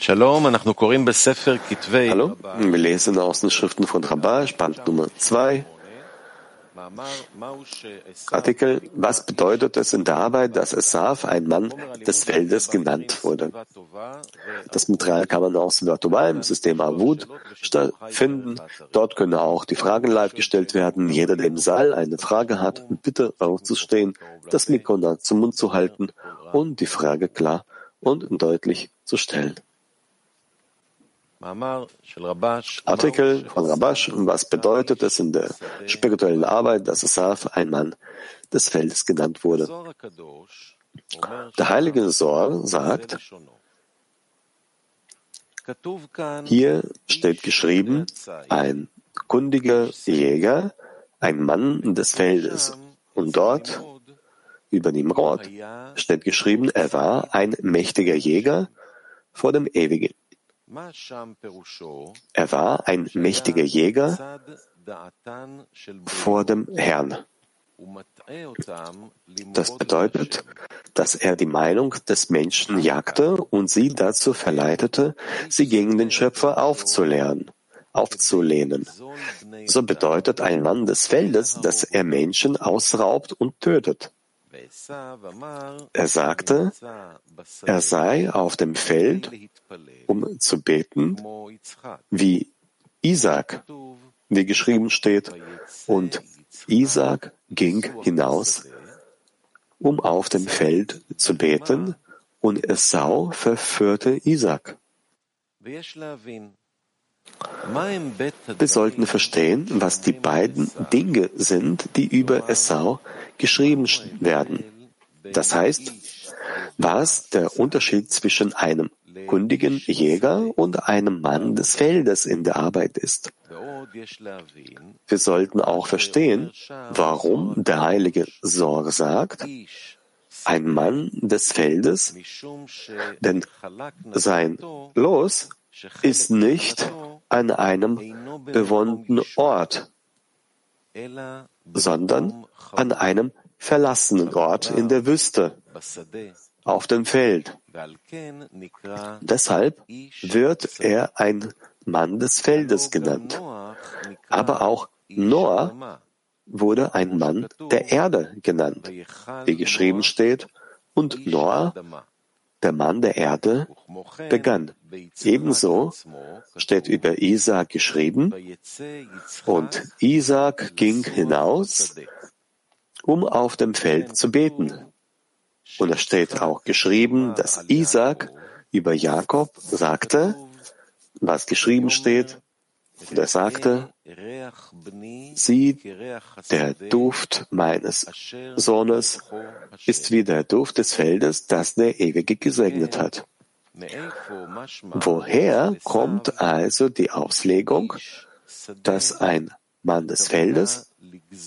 Hallo, wir lesen aus den Schriften von Rabbah, Band Nummer 2. Artikel, was bedeutet es in der Arbeit, dass Esaf, ein Mann des Feldes, genannt wurde? Das Material kann man aus Virtual im System Avud finden. Dort können auch die Fragen live gestellt werden. Jeder, der im Saal eine Frage hat, bitte aufzustehen, das Mikro nah zum Mund zu halten und die Frage klar und deutlich zu stellen. Artikel von Rabash, was bedeutet es in der spirituellen Arbeit, dass Asaf ein Mann des Feldes genannt wurde? Der heilige Sor sagt, hier steht geschrieben, ein kundiger Jäger, ein Mann des Feldes. Und dort, über Nimrod, steht geschrieben, er war ein mächtiger Jäger vor dem Ewigen. Er war ein mächtiger Jäger vor dem Herrn. Das bedeutet, dass er die Meinung des Menschen jagte und sie dazu verleitete, sie gegen den Schöpfer aufzulernen, aufzulehnen. So bedeutet ein Mann des Feldes, dass er Menschen ausraubt und tötet. Er sagte, er sei auf dem Feld, um zu beten, wie Isaac, wie geschrieben steht, und Isaac ging hinaus, um auf dem Feld zu beten, und Esau verführte Isaac. Wir sollten verstehen, was die beiden Dinge sind, die über Esau geschrieben werden. Das heißt, was der Unterschied zwischen einem kundigen Jäger und einem Mann des Feldes in der Arbeit ist. Wir sollten auch verstehen, warum der heilige Sor sagt, ein Mann des Feldes, denn sein Los ist nicht an einem bewohnten Ort, sondern an einem verlassenen Ort in der Wüste, auf dem Feld. Deshalb wird er ein Mann des Feldes genannt. Aber auch Noah wurde ein Mann der Erde genannt, wie geschrieben steht, und Noah, der Mann der Erde, begann. Ebenso steht über Isaac geschrieben, und Isaac ging hinaus, um auf dem Feld zu beten. Und es steht auch geschrieben, dass Isaac über Jakob sagte, was geschrieben steht, und er sagte, sieh, der Duft meines Sohnes ist wie der Duft des Feldes, das der Ewige gesegnet hat. Woher kommt also die Auslegung, dass ein Mann des Feldes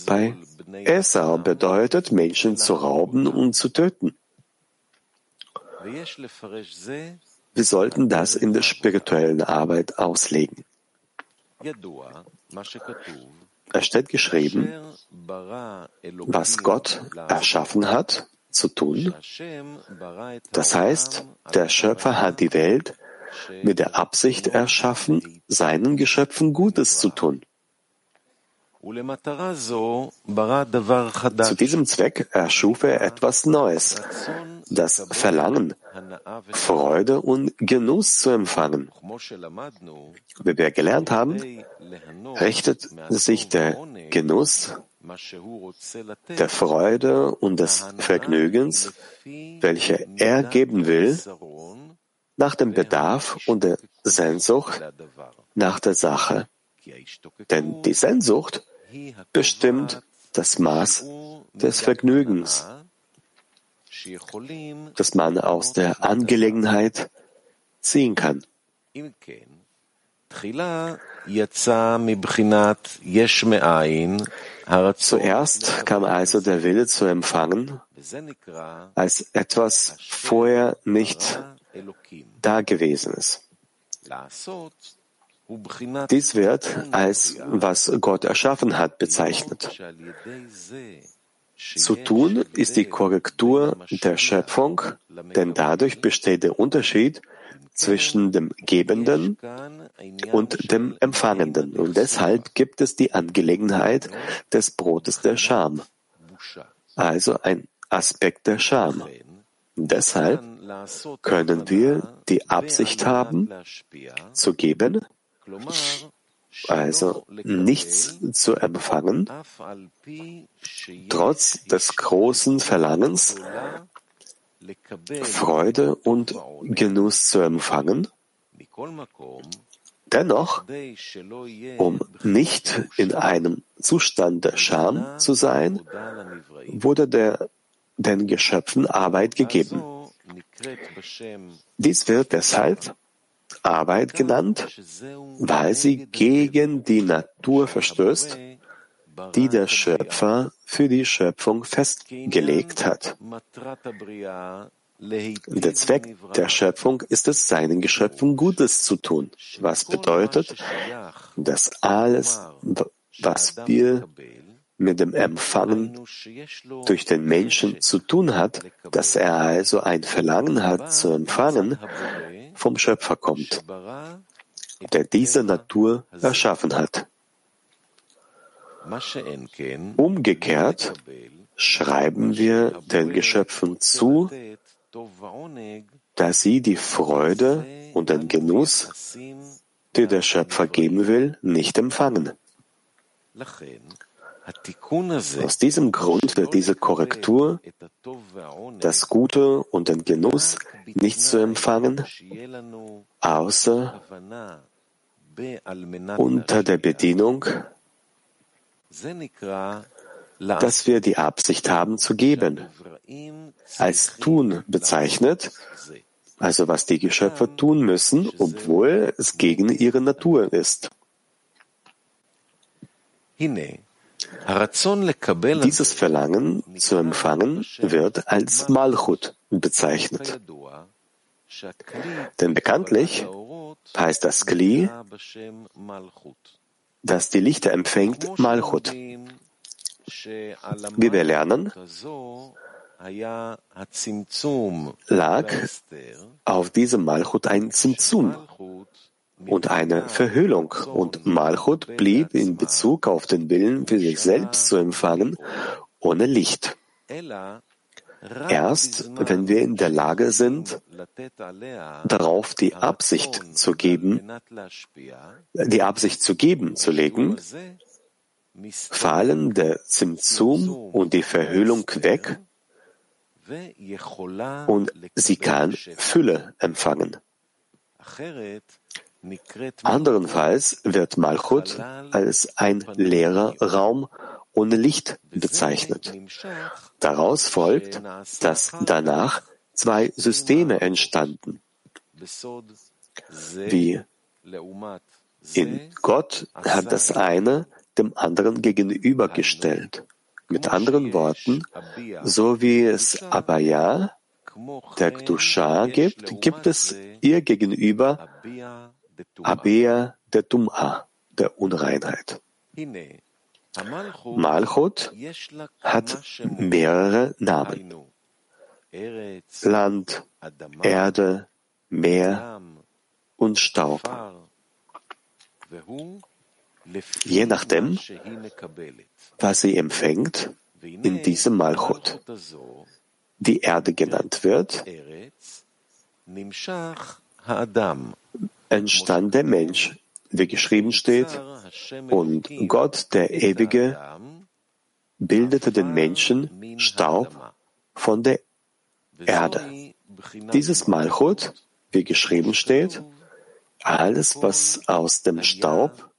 bei Esau bedeutet, Menschen zu rauben und zu töten? Wir sollten das in der spirituellen Arbeit auslegen. Es steht geschrieben, was Gott erschaffen hat, zu tun. Das heißt, der Schöpfer hat die Welt mit der Absicht erschaffen, seinen Geschöpfen Gutes zu tun. Zu diesem Zweck erschuf er etwas Neues, das Verlangen, Freude und Genuss zu empfangen. Wie wir gelernt haben, richtet sich der Genuss der Freude und des Vergnügens, welche er geben will, nach dem Bedarf und der Sehnsucht nach der Sache. Denn die Sehnsucht bestimmt das Maß des Vergnügens, das man aus der Angelegenheit ziehen kann. Zuerst kam also der Wille zu empfangen als etwas vorher nicht da gewesen ist. Dies wird als was Gott erschaffen hat bezeichnet. Zu tun ist die Korrektur der Schöpfung, denn dadurch besteht der Unterschied zwischen dem Gebenden und dem Empfangenden. Und deshalb gibt es die Angelegenheit des Brotes der Scham, also ein Aspekt der Scham. Deshalb können wir die Absicht haben, zu geben, also nichts zu empfangen, trotz des großen Verlangens, Freude und Genuss zu empfangen. Dennoch, um nicht in einem Zustand der Scham zu sein, wurde der, den Geschöpfen Arbeit gegeben. Dies wird deshalb Arbeit genannt, weil sie gegen die Natur verstößt, die der Schöpfer für die Schöpfung festgelegt hat. Der Zweck der Schöpfung ist es, seinen Geschöpfen Gutes zu tun, was bedeutet, dass alles, was wir mit dem Empfangen durch den Menschen zu tun hat, dass er also ein Verlangen hat zu empfangen, vom Schöpfer kommt, der diese Natur erschaffen hat. Umgekehrt schreiben wir den Geschöpfen zu, dass sie die Freude und den Genuss, die der Schöpfer geben will, nicht empfangen. Aus diesem Grund wird diese Korrektur, das Gute und den Genuss nicht zu empfangen, außer unter der Bedienung, dass wir die Absicht haben zu geben, als tun bezeichnet, also was die Geschöpfe tun müssen, obwohl es gegen ihre Natur ist. Dieses Verlangen zu empfangen wird als Malchut bezeichnet. Denn bekanntlich heißt das Kli, das die Lichter empfängt, Malchut. Wie wir lernen, lag auf diesem Malchut ein Zimtzum, und eine Verhüllung und Malchut blieb in Bezug auf den Willen für sich selbst zu empfangen ohne Licht. Erst wenn wir in der Lage sind, darauf die Absicht zu geben, die Absicht zu geben, zu legen, fallen der Zimtzum und die Verhüllung weg und sie kann Fülle empfangen. Anderenfalls wird Malchut als ein leerer Raum ohne Licht bezeichnet. Daraus folgt, dass danach zwei Systeme entstanden. Wie in Gott hat das eine dem anderen gegenübergestellt. Mit anderen Worten, so wie es Abaya, der Gdusha gibt, gibt es ihr gegenüber Abea der Tum'a, der Unreinheit. Malchut hat mehrere Namen. Land, Erde, Meer und Staub. Je nachdem, was sie empfängt, in diesem Malchut, die Erde genannt wird, entstand der Mensch, wie geschrieben steht, und Gott, der Ewige, bildete den Menschen Staub von der Erde. Dieses Malchut, wie geschrieben steht, alles, was aus dem Staub,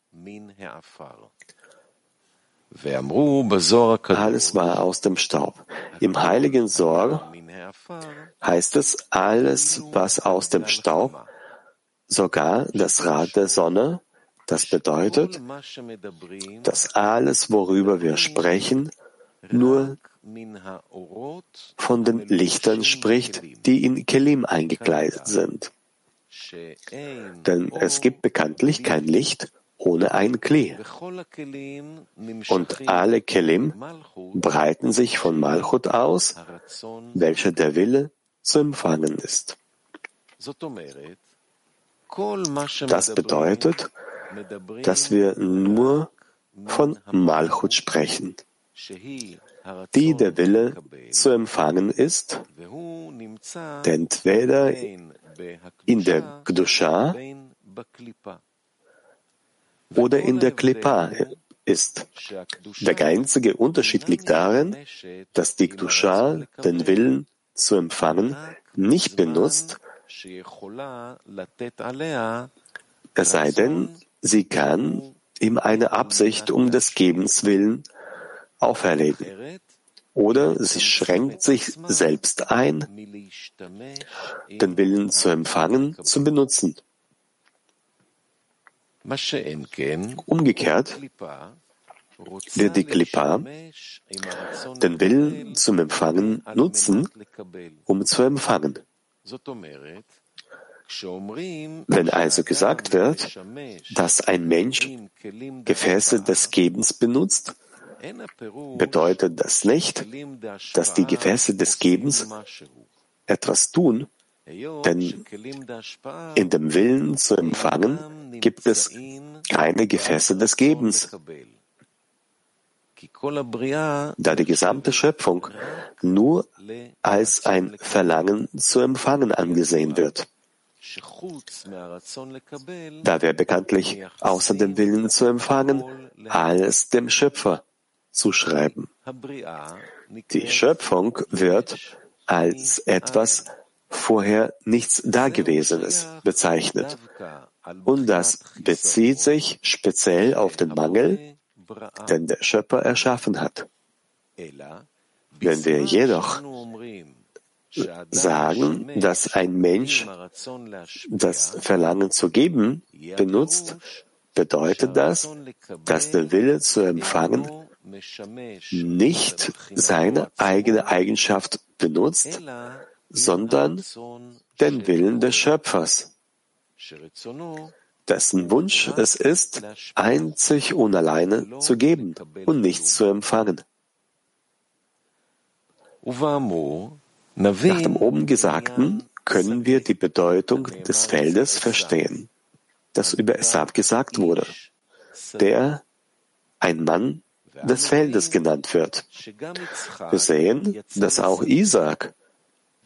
alles war aus dem Staub. Im heiligen Sor heißt es, alles, was aus dem Staub, sogar das Rad der Sonne, das bedeutet, dass alles, worüber wir sprechen, nur von den Lichtern spricht, die in Kelim eingekleidet sind. Denn es gibt bekanntlich kein Licht ohne ein Kli. Und alle Kelim breiten sich von Malchut aus, welcher der Wille zu empfangen ist. Das bedeutet, dass wir nur von Malchut sprechen, die der Wille zu empfangen ist, der entweder in der Gdusha oder in der Klippa ist. Der einzige Unterschied liegt darin, dass die Gdusha den Willen zu empfangen nicht benutzt, es sei denn, sie kann ihm eine Absicht um des Gebens willen auferlegen. Oder sie schränkt sich selbst ein, den Willen zu empfangen, zu benutzen. Umgekehrt wird die Klippa den Willen zum Empfangen nutzen, um zu empfangen. Wenn also gesagt wird, dass ein Mensch Gefäße des Gebens benutzt, bedeutet das nicht, dass die Gefäße des Gebens etwas tun, denn in dem Willen zu empfangen gibt es keine Gefäße des Gebens. Da die gesamte Schöpfung nur als ein Verlangen zu empfangen angesehen wird. Da wir bekanntlich außer dem Willen zu empfangen alles dem Schöpfer zuschreiben. Die Schöpfung wird als etwas vorher nichts Dagewesenes bezeichnet. Und das bezieht sich speziell auf den Mangel, den der Schöpfer erschaffen hat. Wenn wir jedoch sagen, dass ein Mensch das Verlangen zu geben benutzt, bedeutet das, dass der Wille zu empfangen nicht seine eigene Eigenschaft benutzt, sondern den Willen des Schöpfers, dessen Wunsch es ist, einzig und alleine zu geben und nichts zu empfangen. Nach dem oben Gesagten können wir die Bedeutung des Feldes verstehen, das über Esab gesagt wurde, der ein Mann des Feldes genannt wird. Wir sehen, dass auch Isaac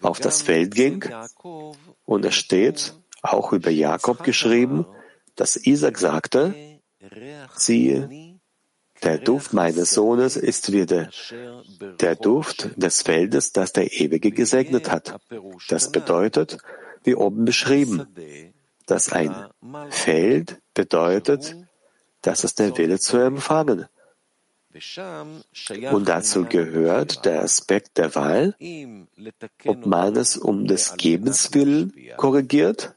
auf das Feld ging und es steht auch über Jakob geschrieben, dass Isaac sagte, siehe, der Duft meines Sohnes ist wie der, der Duft des Feldes, das der Ewige gesegnet hat. Das bedeutet, wie oben beschrieben, dass ein Feld bedeutet, dass es der Wille zu empfangen. Und dazu gehört der Aspekt der Wahl, ob man es um des Gebens willen korrigiert,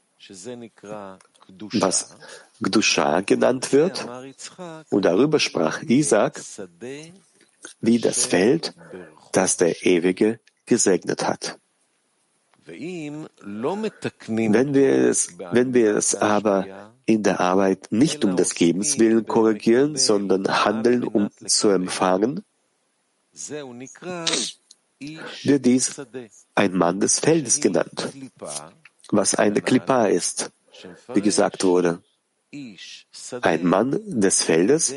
was Gdusha genannt wird, und darüber sprach Isaac, wie das Feld, das der Ewige gesegnet hat. Wenn wir es, wenn wir es aber in der Arbeit nicht um des Gebens willen korrigieren, sondern handeln, um zu empfangen, wird dies ein Mann des Feldes genannt, was eine Klippa ist, wie gesagt wurde. Ein Mann des Feldes,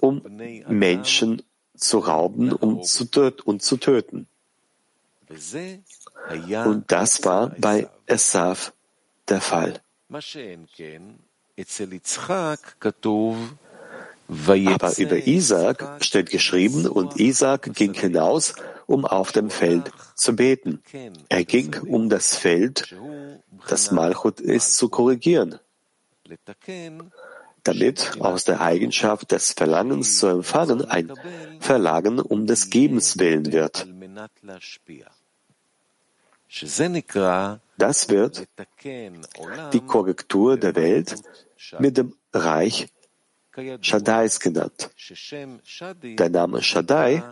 um Menschen zu rauben und zu, töten. Und das war bei Esav der Fall. Aber über Isaac steht geschrieben, und Isaac ging hinaus, um auf dem Feld zu beten. Er ging, um das Feld, das Malchut ist, zu korrigieren, damit aus der Eigenschaft des Verlangens zu empfangen ein Verlangen um des Gebens willen wird. Das wird die Korrektur der Welt mit dem Reich Shaddais genannt. Der Name Shaddai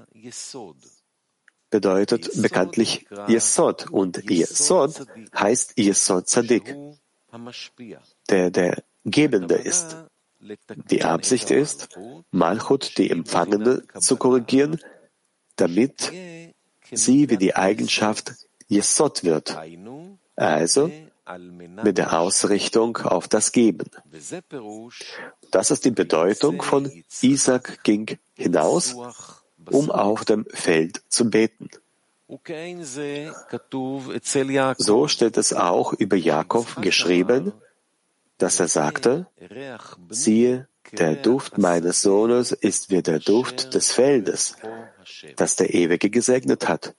bedeutet bekanntlich Yesod. Und Yesod heißt Yesod Zadik, der der Gebende ist. Die Absicht ist, Malchut, die Empfangende, zu korrigieren, damit sie wie die Eigenschaft Yesod wird, also mit der Ausrichtung auf das Geben. Das ist die Bedeutung von Isaac ging hinaus, um auf dem Feld zu beten. So steht es auch über Jakob geschrieben, dass er sagte, siehe, der Duft meines Sohnes ist wie der Duft des Feldes, das der Ewige gesegnet hat.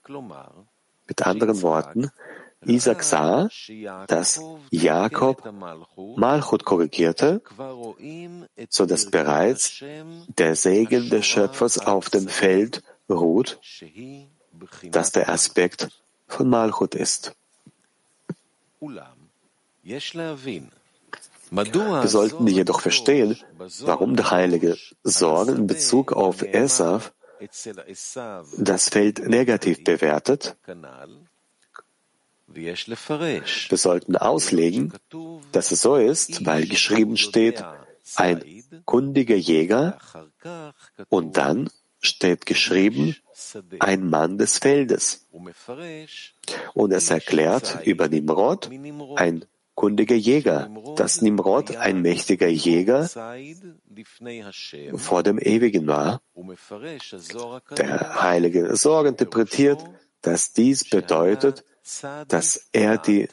Mit anderen Worten, Isaac sah, dass Jakob Malchut korrigierte, so dass bereits der Segen des Schöpfers auf dem Feld ruht, das der Aspekt von Malchut ist. Wir sollten jedoch verstehen, warum der Heilige Sorge in Bezug auf Esav das Feld negativ bewertet. Wir sollten auslegen, dass es so ist, weil geschrieben steht, ein kundiger Jäger und dann steht geschrieben, ein Mann des Feldes. Und es erklärt über Nimrod, ein kundiger Jäger, dass Nimrod ein mächtiger Jäger vor dem Ewigen war. Der heilige Sorge interpretiert, dass dies bedeutet, dass er die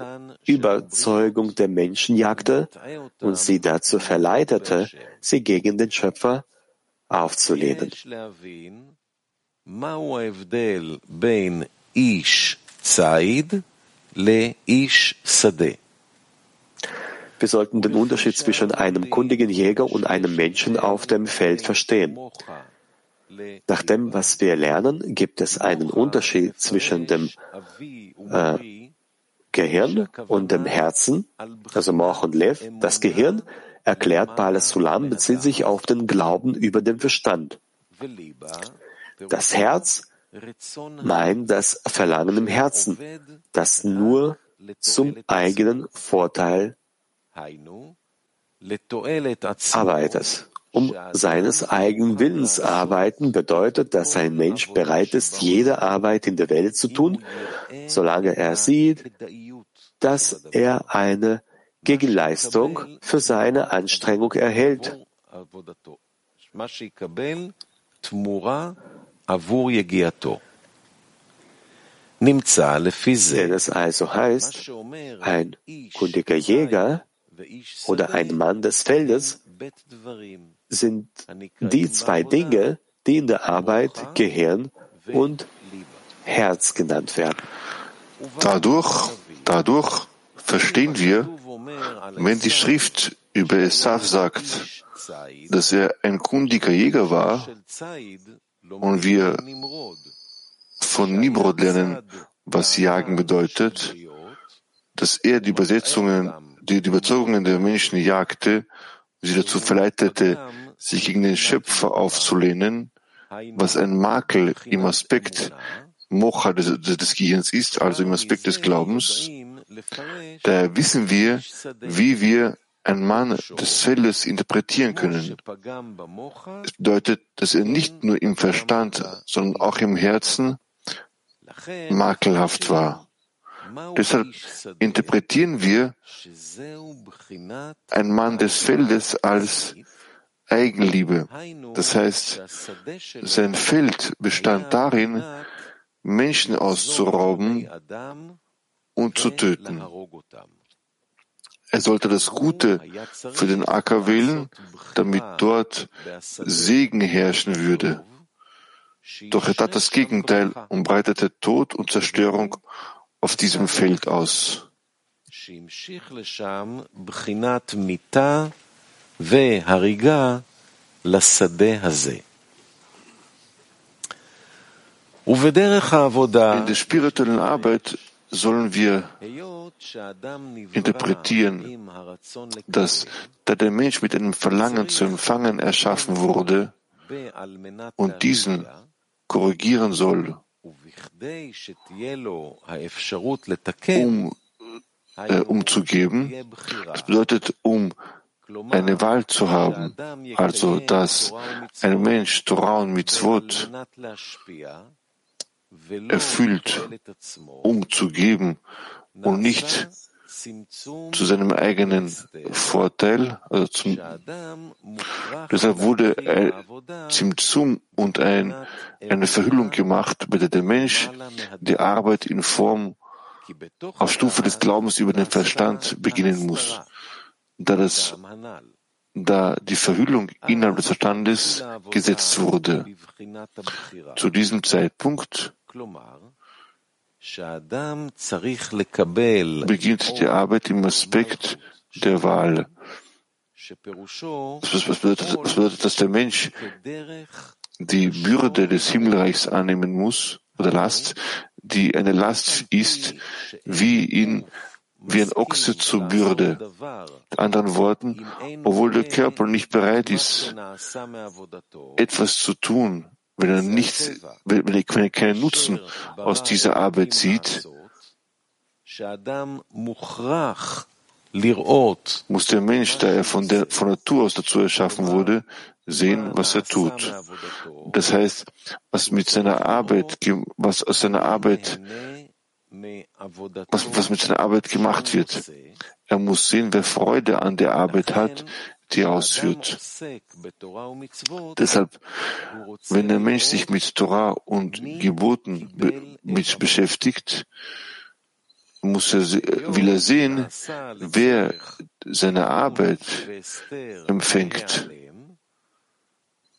Überzeugung der Menschen jagte und sie dazu verleitete, sie gegen den Schöpfer aufzulehnen. Wir sollten den Unterschied zwischen einem kundigen Jäger und einem Menschen auf dem Feld verstehen. Nach dem, was wir lernen, gibt es einen Unterschied zwischen dem äh, Gehirn und dem Herzen, also Moch und Lev. Das Gehirn, erklärt Bala Sulam, bezieht sich auf den Glauben über den Verstand. Das Herz meint das Verlangen im Herzen, das nur zum eigenen Vorteil arbeitet. Um seines eigenen Willens arbeiten bedeutet, dass ein Mensch bereit ist, jede Arbeit in der Welt zu tun, solange er sieht, dass er eine Gegenleistung für seine Anstrengung erhält. Wenn es also heißt, ein kundiger Jäger oder ein Mann des Feldes sind die zwei Dinge, die in der Arbeit Gehirn und Herz genannt werden. Dadurch, dadurch verstehen wir, wenn die Schrift über Esaf sagt, dass er ein kundiger Jäger war und wir von Nimrod. lernen, was Jagen bedeutet, dass er die Übersetzungen, die, die Überzeugungen der Menschen jagte, sie dazu verleitete, sich gegen den Schöpfer aufzulehnen, was ein Makel im Aspekt Mocha des, des Gehirns ist, also im Aspekt des Glaubens, da wissen wir, wie wir ein Mann des Feldes interpretieren können. Es bedeutet, dass er nicht nur im Verstand, sondern auch im Herzen makelhaft war. Deshalb interpretieren wir ein Mann des Feldes als Eigenliebe. Das heißt, sein Feld bestand darin, Menschen auszurauben und zu töten. Er sollte das Gute für den Acker wählen, damit dort Segen herrschen würde. Doch er tat das Gegenteil und breitete Tod und Zerstörung auf diesem Feld aus. In der spirituellen Arbeit sollen wir interpretieren, dass da der Mensch mit einem Verlangen zu empfangen erschaffen wurde und diesen korrigieren soll, um äh, umzugeben. Das bedeutet, um eine Wahl zu haben, also dass ein Mensch Torah und Mitzvot erfüllt, um zu geben und nicht zu seinem eigenen Vorteil, also zum, deshalb wurde ein Zimtzum und ein, eine Verhüllung gemacht, bei der der Mensch die Arbeit in Form auf Stufe des Glaubens über den Verstand beginnen muss, da das da die Verhüllung innerhalb des Verstandes gesetzt wurde. Zu diesem Zeitpunkt beginnt die Arbeit im Aspekt der Wahl. Was bedeutet, was bedeutet, dass der Mensch die Bürde des Himmelreichs annehmen muss, oder Last, die eine Last ist, wie ihn wie ein Ochse zur Bürde. In anderen Worten, obwohl der Körper nicht bereit ist, etwas zu tun, wenn er nichts, wenn er keinen Nutzen aus dieser Arbeit sieht, muss der Mensch, da er von der von Natur aus dazu erschaffen wurde, sehen, was er tut. Das heißt, was mit seiner Arbeit, was aus seiner Arbeit, was, was mit seiner Arbeit gemacht wird. Er muss sehen, wer Freude an der Arbeit hat, die ausführt. Deshalb, wenn der Mensch sich mit Torah und Geboten be mit beschäftigt, muss er, will er sehen, wer seine Arbeit empfängt.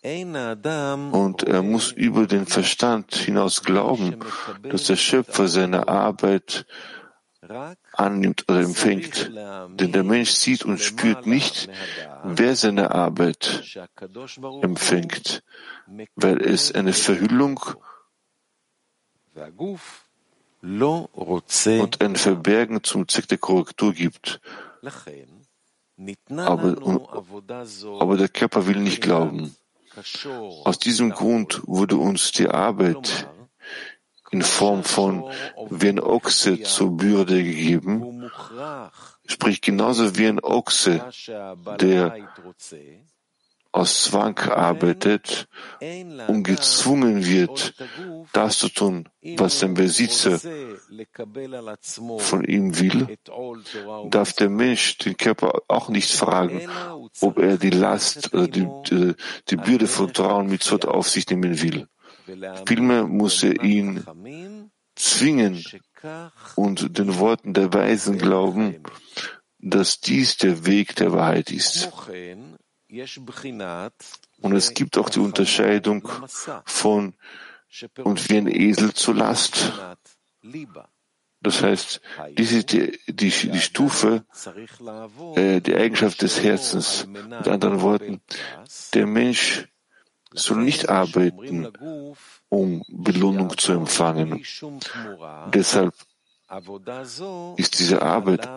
Und er muss über den Verstand hinaus glauben, dass der Schöpfer seine Arbeit annimmt oder empfängt. Denn der Mensch sieht und spürt nicht, wer seine Arbeit empfängt, weil es eine Verhüllung und ein Verbergen zum Zweck der Korrektur gibt. Aber, aber der Körper will nicht glauben. Aus diesem Grund wurde uns die Arbeit in Form von wie ein Ochse zur Bürde gegeben, sprich genauso wie ein Ochse, der aus Zwang arbeitet und gezwungen wird, das zu tun, was sein Besitzer von ihm will, darf der Mensch den Körper auch nicht fragen, ob er die Last oder die, die, die Bürde von Trauen mit Zot auf sich nehmen will. Vielmehr muss er ihn zwingen und den Worten der Weisen glauben, dass dies der Weg der Wahrheit ist. Und es gibt auch die Unterscheidung von und wie ein Esel zur Last. Das heißt, dies ist die, die, die Stufe, äh, die Eigenschaft des Herzens. Mit anderen Worten, der Mensch soll nicht arbeiten, um Belohnung zu empfangen. Deshalb ist diese Arbeit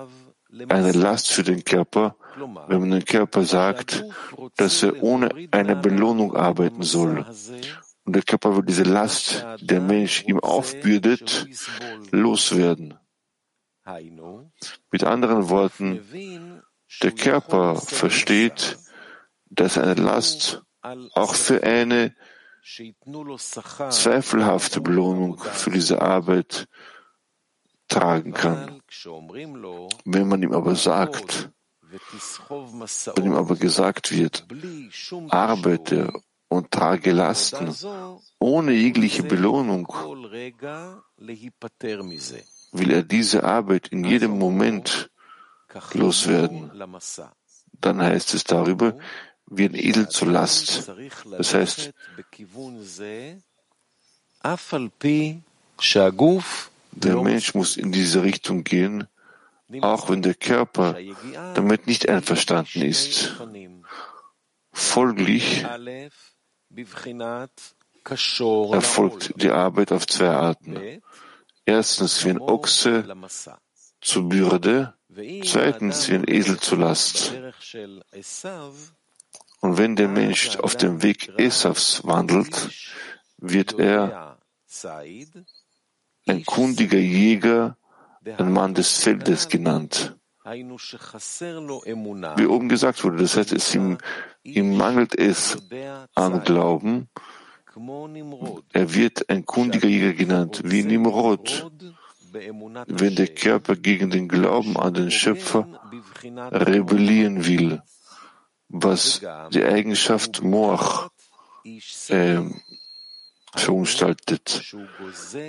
eine Last für den Körper, wenn man den Körper sagt, dass er ohne eine Belohnung arbeiten soll. Und der Körper will diese Last, die der Mensch ihm aufbürdet, loswerden. Mit anderen Worten, der Körper versteht, dass eine Last auch für eine zweifelhafte Belohnung für diese Arbeit tragen kann. Wenn man ihm aber sagt, wenn ihm aber gesagt wird, arbeite und trage Lasten ohne jegliche Belohnung, will er diese Arbeit in jedem Moment loswerden. Dann heißt es darüber, wie ein Edel zur Last. Das heißt, der Mensch muss in diese Richtung gehen, auch wenn der Körper damit nicht einverstanden ist. Folglich erfolgt die Arbeit auf zwei Arten. Erstens wie ein Ochse zur Bürde, zweitens wie ein Esel zur Last. Und wenn der Mensch auf dem Weg Esavs wandelt, wird er ein kundiger Jäger, ein Mann des Feldes genannt. Wie oben gesagt wurde, das heißt, es ihm, ihm mangelt es an Glauben. Er wird ein kundiger Jäger genannt, wie Nimrod, wenn der Körper gegen den Glauben an den Schöpfer rebellieren will, was die Eigenschaft Moach äh, verunstaltet.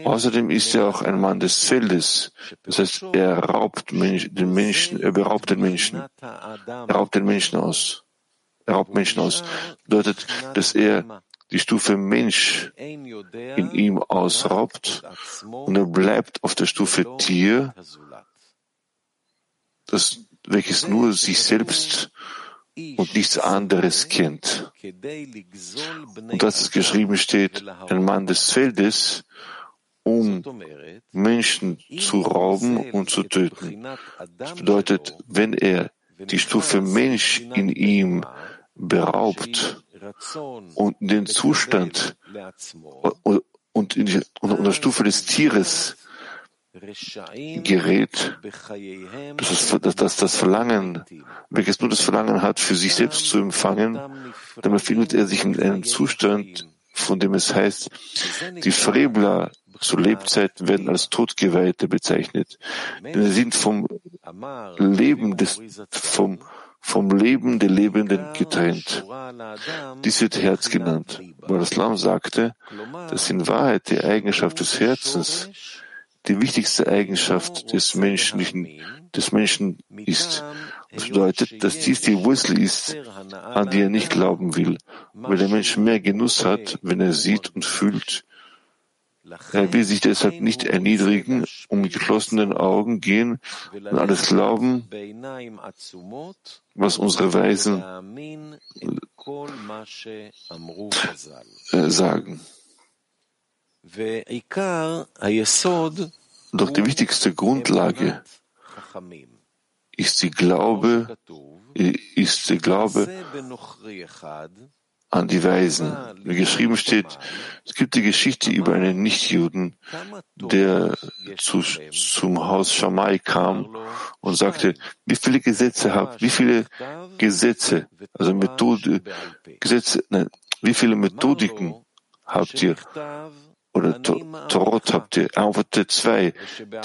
Außerdem ist er auch ein Mann des Feldes. Das heißt, er raubt den Menschen, er beraubt den Menschen. Er raubt den Menschen aus. Er raubt Menschen aus. Bedeutet, dass er die Stufe Mensch in ihm ausraubt und er bleibt auf der Stufe Tier, das, welches nur sich selbst und nichts anderes kennt. Und dass es geschrieben steht, ein Mann des Feldes, um Menschen zu rauben und zu töten. Das bedeutet, wenn er die Stufe Mensch in ihm beraubt und den Zustand und in der Stufe des Tieres gerät, dass das, dass das Verlangen, welches nur das Verlangen hat, für sich selbst zu empfangen, dann befindet er sich in einem Zustand, von dem es heißt, die Frevler zu Lebzeiten werden als Todgeweihte bezeichnet. Denn sie sind vom Leben des, vom, vom Leben der Lebenden getrennt. Dies wird Herz genannt, weil Islam sagte, dass in Wahrheit die Eigenschaft des Herzens die wichtigste Eigenschaft des menschlichen, des Menschen ist. Das bedeutet, dass dies die Wurzel ist, an die er nicht glauben will, weil der Mensch mehr Genuss hat, wenn er sieht und fühlt. Er will sich deshalb nicht erniedrigen und mit geschlossenen Augen gehen und alles glauben, was unsere Weisen äh, sagen. Doch die wichtigste Grundlage ist die Glaube, ist die Glaube an die Weisen. Wie geschrieben steht, es gibt die Geschichte über einen Nichtjuden, der zu, zum Haus Shammai kam und sagte, wie viele Gesetze habt, wie viele Gesetze, also Methode, Gesetze, nein, wie viele Methodiken habt ihr? Oder Torot habt ihr? Er antwortete zwei,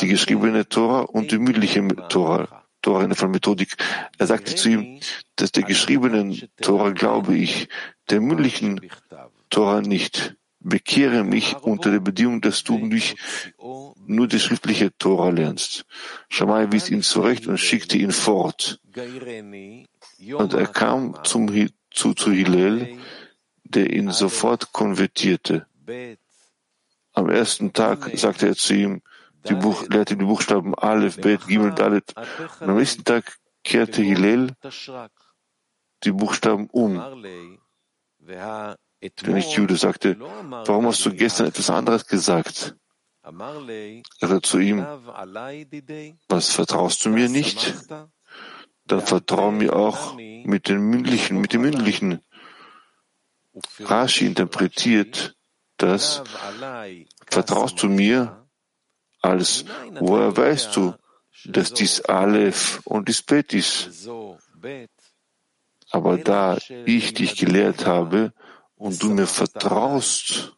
die geschriebene Tora und die mündliche Tora. Tora in der Methodik. Er sagte zu ihm, dass der geschriebenen Tora glaube ich, der mündlichen Tora nicht. Bekehre mich unter der Bedingung, dass du mich nur die schriftliche Tora lernst. Shammai wies ihn zurecht und schickte ihn fort. Und er kam zum, zu, zu Hillel, der ihn sofort konvertierte. Am ersten Tag sagte er zu ihm, die Buch, lehrte die Buchstaben Aleph, Bet, Gimel, Dalet. Und am nächsten Tag kehrte Hillel die Buchstaben um. Der Nicht-Jude sagte, warum hast du gestern etwas anderes gesagt? Er sagte zu ihm, was vertraust du mir nicht? Dann vertrau mir auch mit den mündlichen, mit dem mündlichen. Rashi interpretiert, das, vertraust du mir, als woher weißt du, dass dies Aleph und dies Bet ist? Aber da ich dich gelehrt habe und du mir vertraust,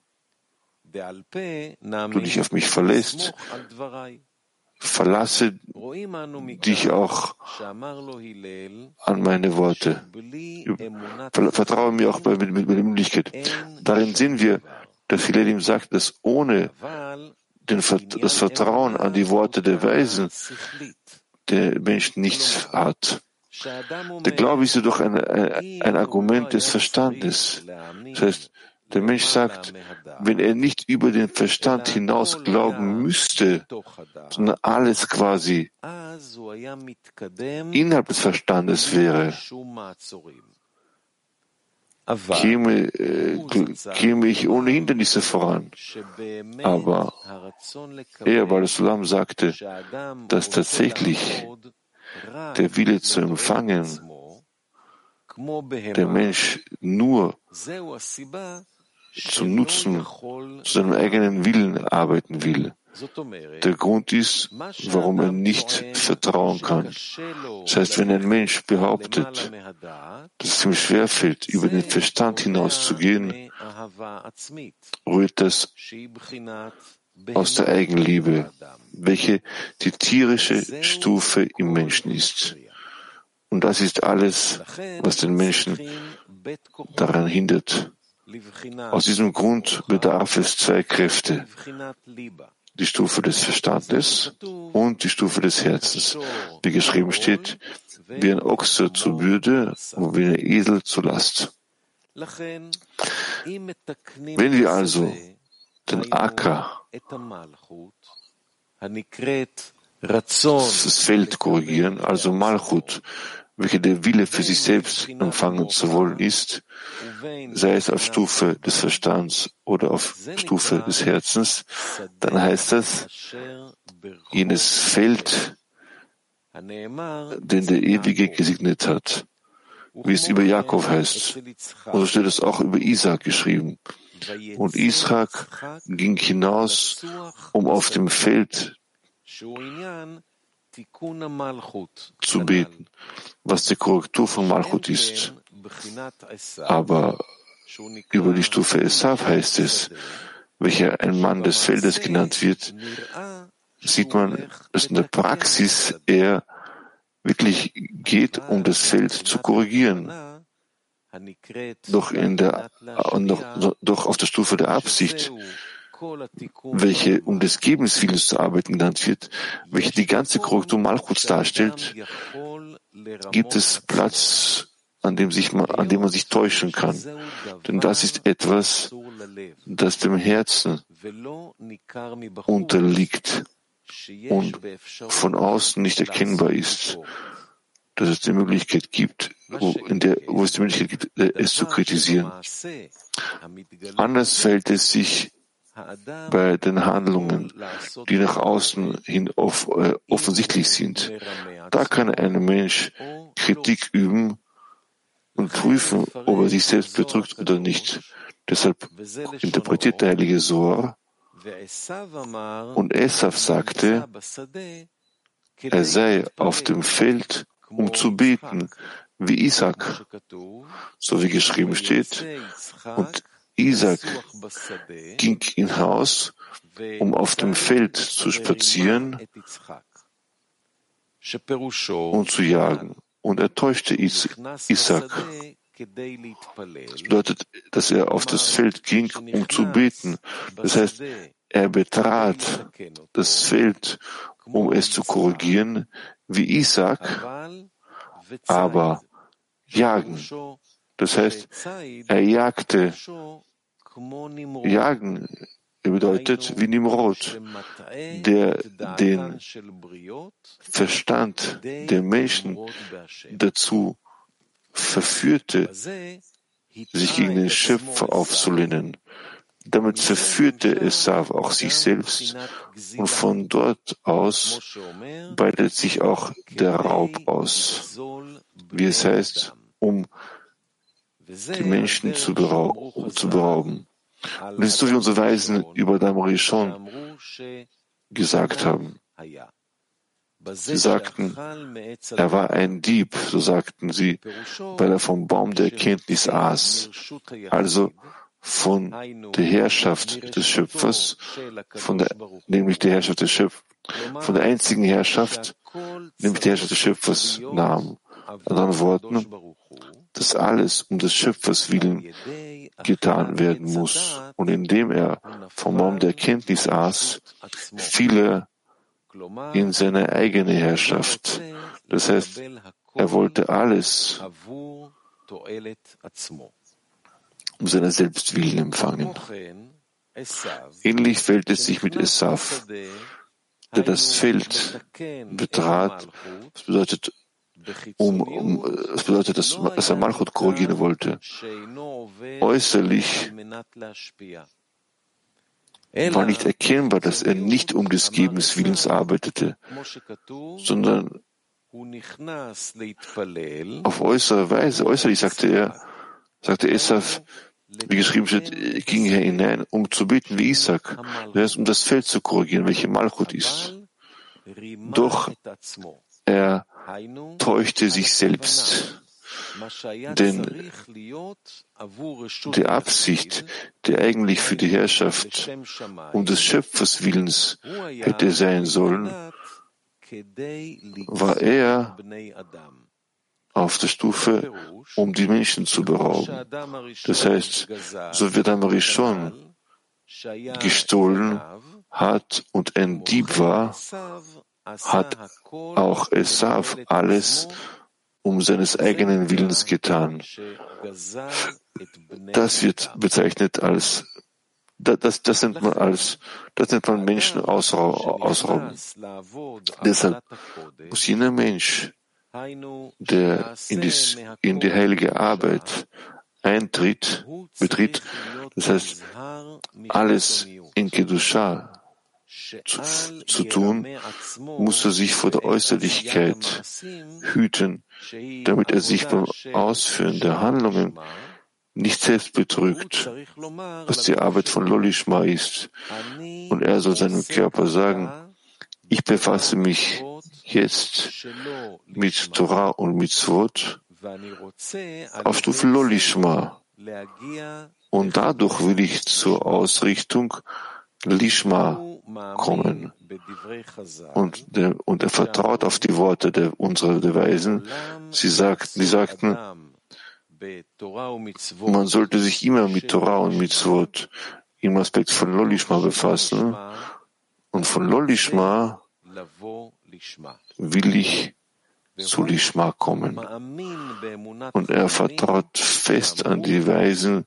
du dich auf mich verlässt, verlasse dich auch an meine Worte. Vertraue mir auch bei, mit, mit, mit. Darin sehen wir, dass Hillel ihm sagt, dass ohne den, das Vertrauen an die Worte der Weisen der Mensch nichts hat. Der Glaube ist jedoch ein, ein, ein Argument des Verstandes. Das heißt, der Mensch sagt, wenn er nicht über den Verstand hinaus glauben müsste, sondern alles quasi innerhalb des Verstandes wäre, käme, äh, käme ich ohne Hindernisse voran. Aber er, Baal sagte, dass tatsächlich der Wille zu empfangen der Mensch nur zum Nutzen, zu seinem eigenen Willen arbeiten will. Der Grund ist, warum er nicht vertrauen kann. Das heißt, wenn ein Mensch behauptet, dass es ihm schwerfällt, über den Verstand hinauszugehen, rührt das aus der Eigenliebe, welche die tierische Stufe im Menschen ist. Und das ist alles, was den Menschen daran hindert. Aus diesem Grund bedarf es zwei Kräfte, die Stufe des Verstandes und die Stufe des Herzens. Wie geschrieben steht, wie ein Ochse zur Bürde und wie ein Esel zur Last. Wenn wir also den Acker, das Feld korrigieren, also Malchut, welche der Wille für sich selbst empfangen zu wollen ist, sei es auf Stufe des Verstands oder auf Stufe des Herzens, dann heißt das, jenes Feld, den der Ewige gesegnet hat, wie es über Jakob heißt. Und so steht es auch über Isaac geschrieben. Und Isaac ging hinaus, um auf dem Feld zu beten, was die Korrektur von Malchut ist. Aber über die Stufe Esav heißt es, welcher ein Mann des Feldes genannt wird, sieht man, dass in der Praxis er wirklich geht, um das Feld zu korrigieren. Doch, in der, doch, doch auf der Stufe der Absicht welche um des Gebens Willens zu arbeiten genannt wird, welche die ganze Korrektur Malchuts darstellt, gibt es Platz, an dem, sich man, an dem man sich täuschen kann. Denn das ist etwas, das dem Herzen unterliegt und von außen nicht erkennbar ist, dass es die Möglichkeit gibt, wo, in der, wo es die Möglichkeit gibt, es zu kritisieren. Anders fällt es sich bei den Handlungen, die nach außen hin off, äh, offensichtlich sind. Da kann ein Mensch Kritik üben und prüfen, ob er sich selbst betrügt oder nicht. Deshalb interpretiert der heilige Sohr und Esav sagte, er sei auf dem Feld, um zu beten, wie Isaac, so wie geschrieben steht, und Isaac ging hinaus, um auf dem Feld zu spazieren und zu jagen. Und er täuschte Isaac. Das bedeutet, dass er auf das Feld ging, um zu beten. Das heißt, er betrat das Feld, um es zu korrigieren, wie Isaac, aber jagen. Das heißt, er jagte Jagen bedeutet wie Nimrod, der den Verstand der Menschen dazu verführte, sich gegen den Schöpfer aufzulehnen. Damit verführte Esav auch sich selbst und von dort aus breitet sich auch der Raub aus, wie es heißt, um die Menschen zu, berau zu berauben. Und das ist so, wie unsere Weisen über Damri schon gesagt haben. Sie sagten, er war ein Dieb, so sagten sie, weil er vom Baum der Erkenntnis aß, also von der Herrschaft des Schöpfers, von der, nämlich der Herrschaft des Schöpfers, von der einzigen Herrschaft, nämlich der Herrschaft des Schöpfers nahm. In anderen Worten, dass alles um des Schöpfers willen getan werden muss. Und indem er vom Baum der Erkenntnis aß, viele in seine eigene Herrschaft. Das heißt, er wollte alles um seiner Selbstwillen empfangen. Ähnlich fällt es sich mit Esaf, der das Feld betrat, das bedeutet um, um das bedeutet, dass, dass er Malchut korrigieren wollte. Äußerlich war nicht erkennbar, dass er nicht um des Gebens Willens arbeitete, sondern auf äußere Weise, äußerlich sagte er, sagte Esaf, wie geschrieben steht, ging er hinein, um zu beten wie Isaac, das heißt, um das Feld zu korrigieren, welche Malchut ist. Doch er täuschte sich selbst. Denn die Absicht, die eigentlich für die Herrschaft um des Schöpfers Willens hätte sein sollen, war er auf der Stufe, um die Menschen zu berauben. Das heißt, so wird Amari schon gestohlen hat und ein Dieb war, hat auch Esav alles um seines eigenen Willens getan. Das wird bezeichnet als das, das nennt man als, das nennt man Menschen ausrauben. Deshalb muss jener Mensch, der in die, in die heilige Arbeit eintritt, betritt, das heißt, alles in Kedusha zu, zu tun, muss er sich vor der Äußerlichkeit hüten, damit er sich beim Ausführen der Handlungen nicht selbst betrügt, was die Arbeit von Lolishma ist. Und er soll seinem Körper sagen, ich befasse mich jetzt mit Torah und Mitzvot auf Stufe Lolishma. Und dadurch will ich zur Ausrichtung Lishma kommen. Und, der, und er vertraut auf die Worte der, unserer der Weisen. Sie sagt, die sagten, man sollte sich immer mit Torah und Mitzvot im Aspekt von Lolishma befassen. Und von Lolishma will ich zu Lishma kommen. Und er vertraut fest an die Weisen,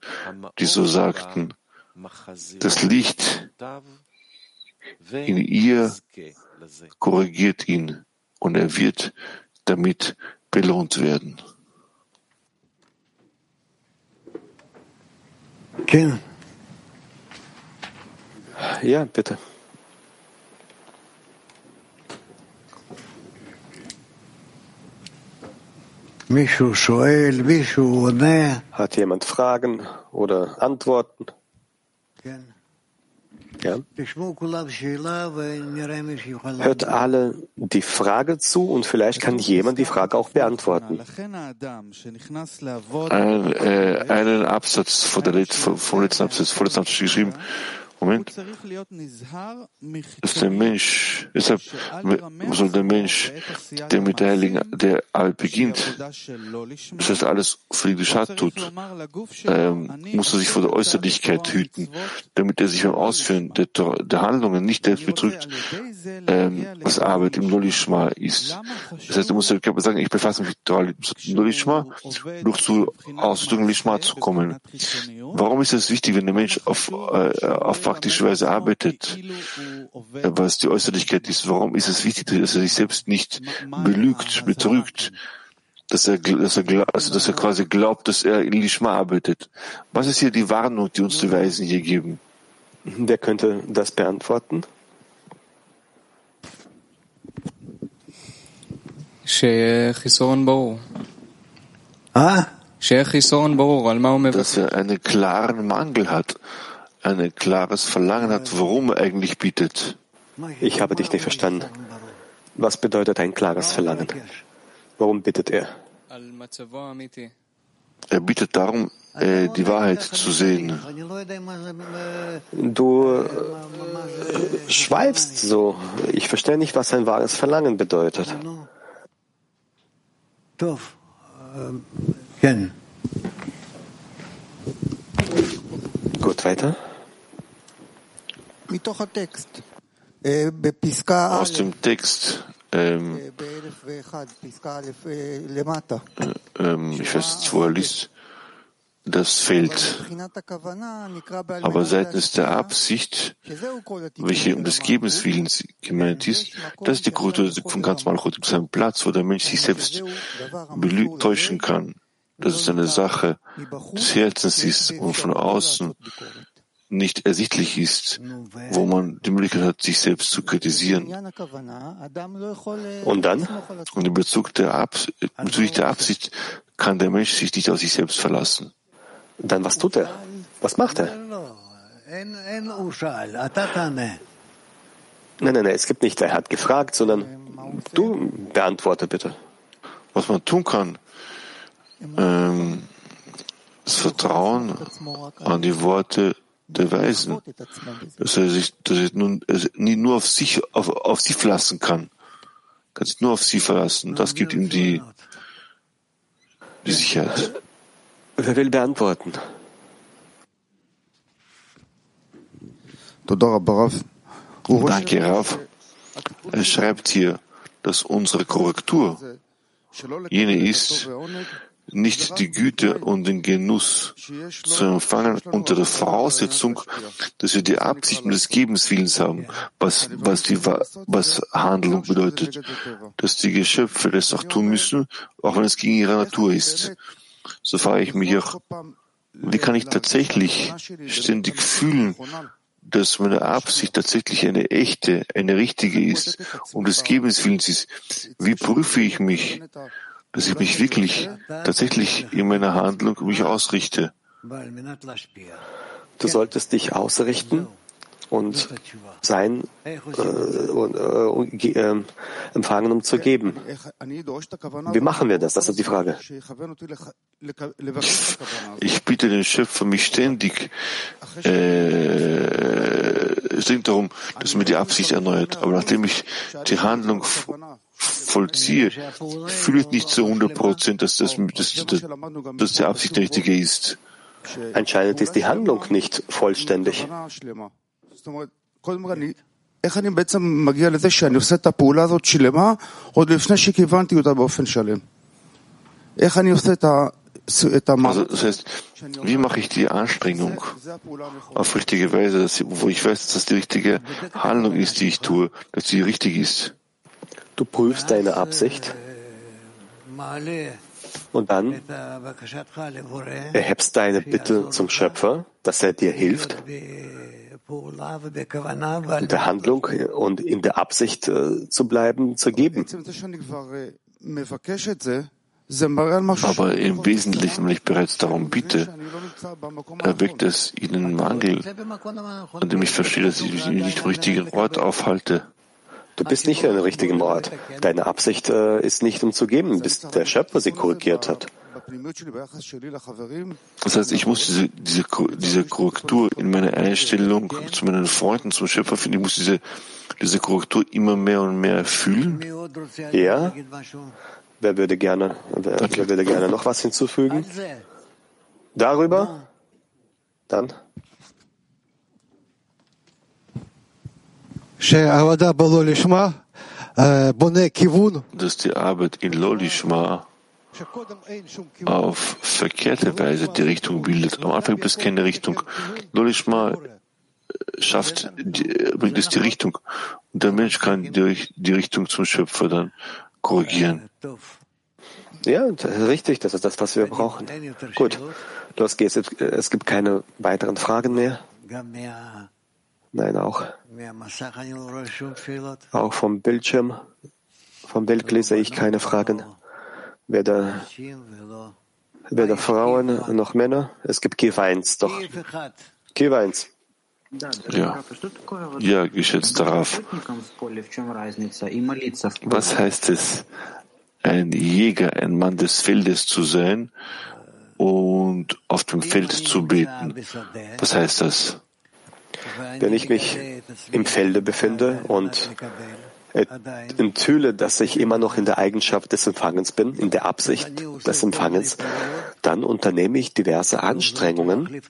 die so sagten, das Licht in ihr korrigiert ihn und er wird damit belohnt werden. Ja, bitte. Hat jemand Fragen oder Antworten? Ja. Hört alle die Frage zu und vielleicht kann jemand die Frage auch beantworten. Ein, äh, einen Absatz vor der letzten Absatz, vorletzten Absatz geschrieben. Moment. Dass der Mensch, deshalb soll der Mensch, der mit der Heiligen, der beginnt, das heißt alles für die Schad tut, ähm, muss er sich vor der Äußerlichkeit hüten, damit er sich beim Ausführen der, der Handlungen nicht selbst betrügt, ähm, was Arbeit im Nolishma ist. Das heißt, er muss der Körper sagen, ich befasse mich mit Nolishma, durch zu Ausdrücken Lishma zu kommen. Warum ist es wichtig, wenn der Mensch auf, äh, auf praktische Weise arbeitet, was die Äußerlichkeit ist? Warum ist es wichtig, dass er sich selbst nicht belügt, betrügt, dass er, dass er, also dass er quasi glaubt, dass er in Lishma arbeitet? Was ist hier die Warnung, die uns die Weisen hier geben? Wer könnte das beantworten? Ah? dass er einen klaren Mangel hat, ein klares Verlangen hat, worum er eigentlich bittet. Ich habe dich nicht verstanden. Was bedeutet ein klares Verlangen? Warum bittet er? Er bittet darum, äh, die Wahrheit zu sehen. Du äh, schweifst so. Ich verstehe nicht, was ein wahres Verlangen bedeutet. Gut, weiter. Aus dem Text, ähm, ähm, ich weiß nicht, wo er liest, das Feld. Aber seitens der Absicht, welche um des Gebenswillens gemeint ist, das ist die Kultur von ganz Malchut, das ist ein Platz, wo der Mensch sich selbst täuschen kann. Das ist eine Sache des Herzens ist und von außen nicht ersichtlich ist, wo man die Möglichkeit hat, sich selbst zu kritisieren. Und dann? Und in Bezug der, Abs bezüglich der Absicht kann der Mensch sich nicht auf sich selbst verlassen. Dann was tut er? Was macht er? Nein, nein, nein, es gibt nicht, er hat gefragt, sondern du beantworte bitte. Was man tun kann, ähm, das Vertrauen an die Worte der Weisen, dass er sich, dass er nun, nie nur auf sich, auf, auf sie verlassen kann, kann sich nur auf sie verlassen. Das gibt ihm die, die Sicherheit. Wer will beantworten? Danke, Rav. Er schreibt hier, dass unsere Korrektur jene ist, nicht die Güte und den Genuss zu empfangen unter der Voraussetzung, dass wir die Absicht des Gebenswillens haben, was, was, die, was Handlung bedeutet, dass die Geschöpfe das auch tun müssen, auch wenn es gegen ihre Natur ist. So frage ich mich auch, wie kann ich tatsächlich ständig fühlen, dass meine Absicht tatsächlich eine echte, eine richtige ist und des Gebenswillens ist. Wie prüfe ich mich, dass ich mich wirklich tatsächlich in meiner Handlung mich ausrichte? Du solltest dich ausrichten und sein äh, und, äh, äh, empfangen, um zu geben. Wie machen wir das? Das ist die Frage. Ich bitte den Schöpfer, mich ständig äh, es darum, dass mir die Absicht erneuert. Aber nachdem ich die Handlung vollziehe, fühle ich nicht zu 100 Prozent, dass, das, dass, dass dass die Absicht die richtige ist. Anscheinend ist die Handlung nicht vollständig. Also, das heißt, wie mache ich die Anstrengung auf richtige Weise, dass, ich, wo ich weiß, dass das die richtige Handlung ist, die ich tue, dass sie richtig ist? Du prüfst deine Absicht und dann erhebst deine Bitte zum Schöpfer, dass er dir hilft, in der Handlung und in der Absicht äh, zu bleiben, zu geben. Aber im Wesentlichen, wenn ich bereits darum bitte, erweckt es ihnen Mangel, an dem ich verstehe, dass ich mich nicht am richtigen Ort aufhalte. Du bist nicht an dem richtigen Ort. Deine Absicht äh, ist nicht, um zu geben, bis der Schöpfer sie korrigiert hat. Das heißt, ich muss diese, diese, diese Korrektur in meiner Einstellung zu meinen Freunden, zum Schöpfer finden. Ich muss diese, diese Korrektur immer mehr und mehr fühlen. Ja, Wer würde gerne, wer, wer würde gerne noch was hinzufügen? Darüber? Dann? Dass die Arbeit in Lolishma auf verkehrte Weise die Richtung bildet. Am Anfang gibt es keine Richtung. Lolishma schafft, bringt es die Richtung. Und der Mensch kann durch die Richtung zum Schöpfer dann korrigieren. Ja, richtig, das ist das, was wir brauchen. Gut, los geht's. Es gibt keine weiteren Fragen mehr. Nein, auch. Auch vom Bildschirm, vom Bild sehe ich keine Fragen. Weder, weder Frauen noch Männer. Es gibt Kiv doch. Kiv ja, ja geschätzter Raff. Was heißt es, ein Jäger, ein Mann des Feldes zu sein und auf dem Feld zu beten? Was heißt das? Wenn ich mich im Felde befinde und enthülle, dass ich immer noch in der Eigenschaft des Empfangens bin, in der Absicht des Empfangens, dann unternehme ich diverse Anstrengungen,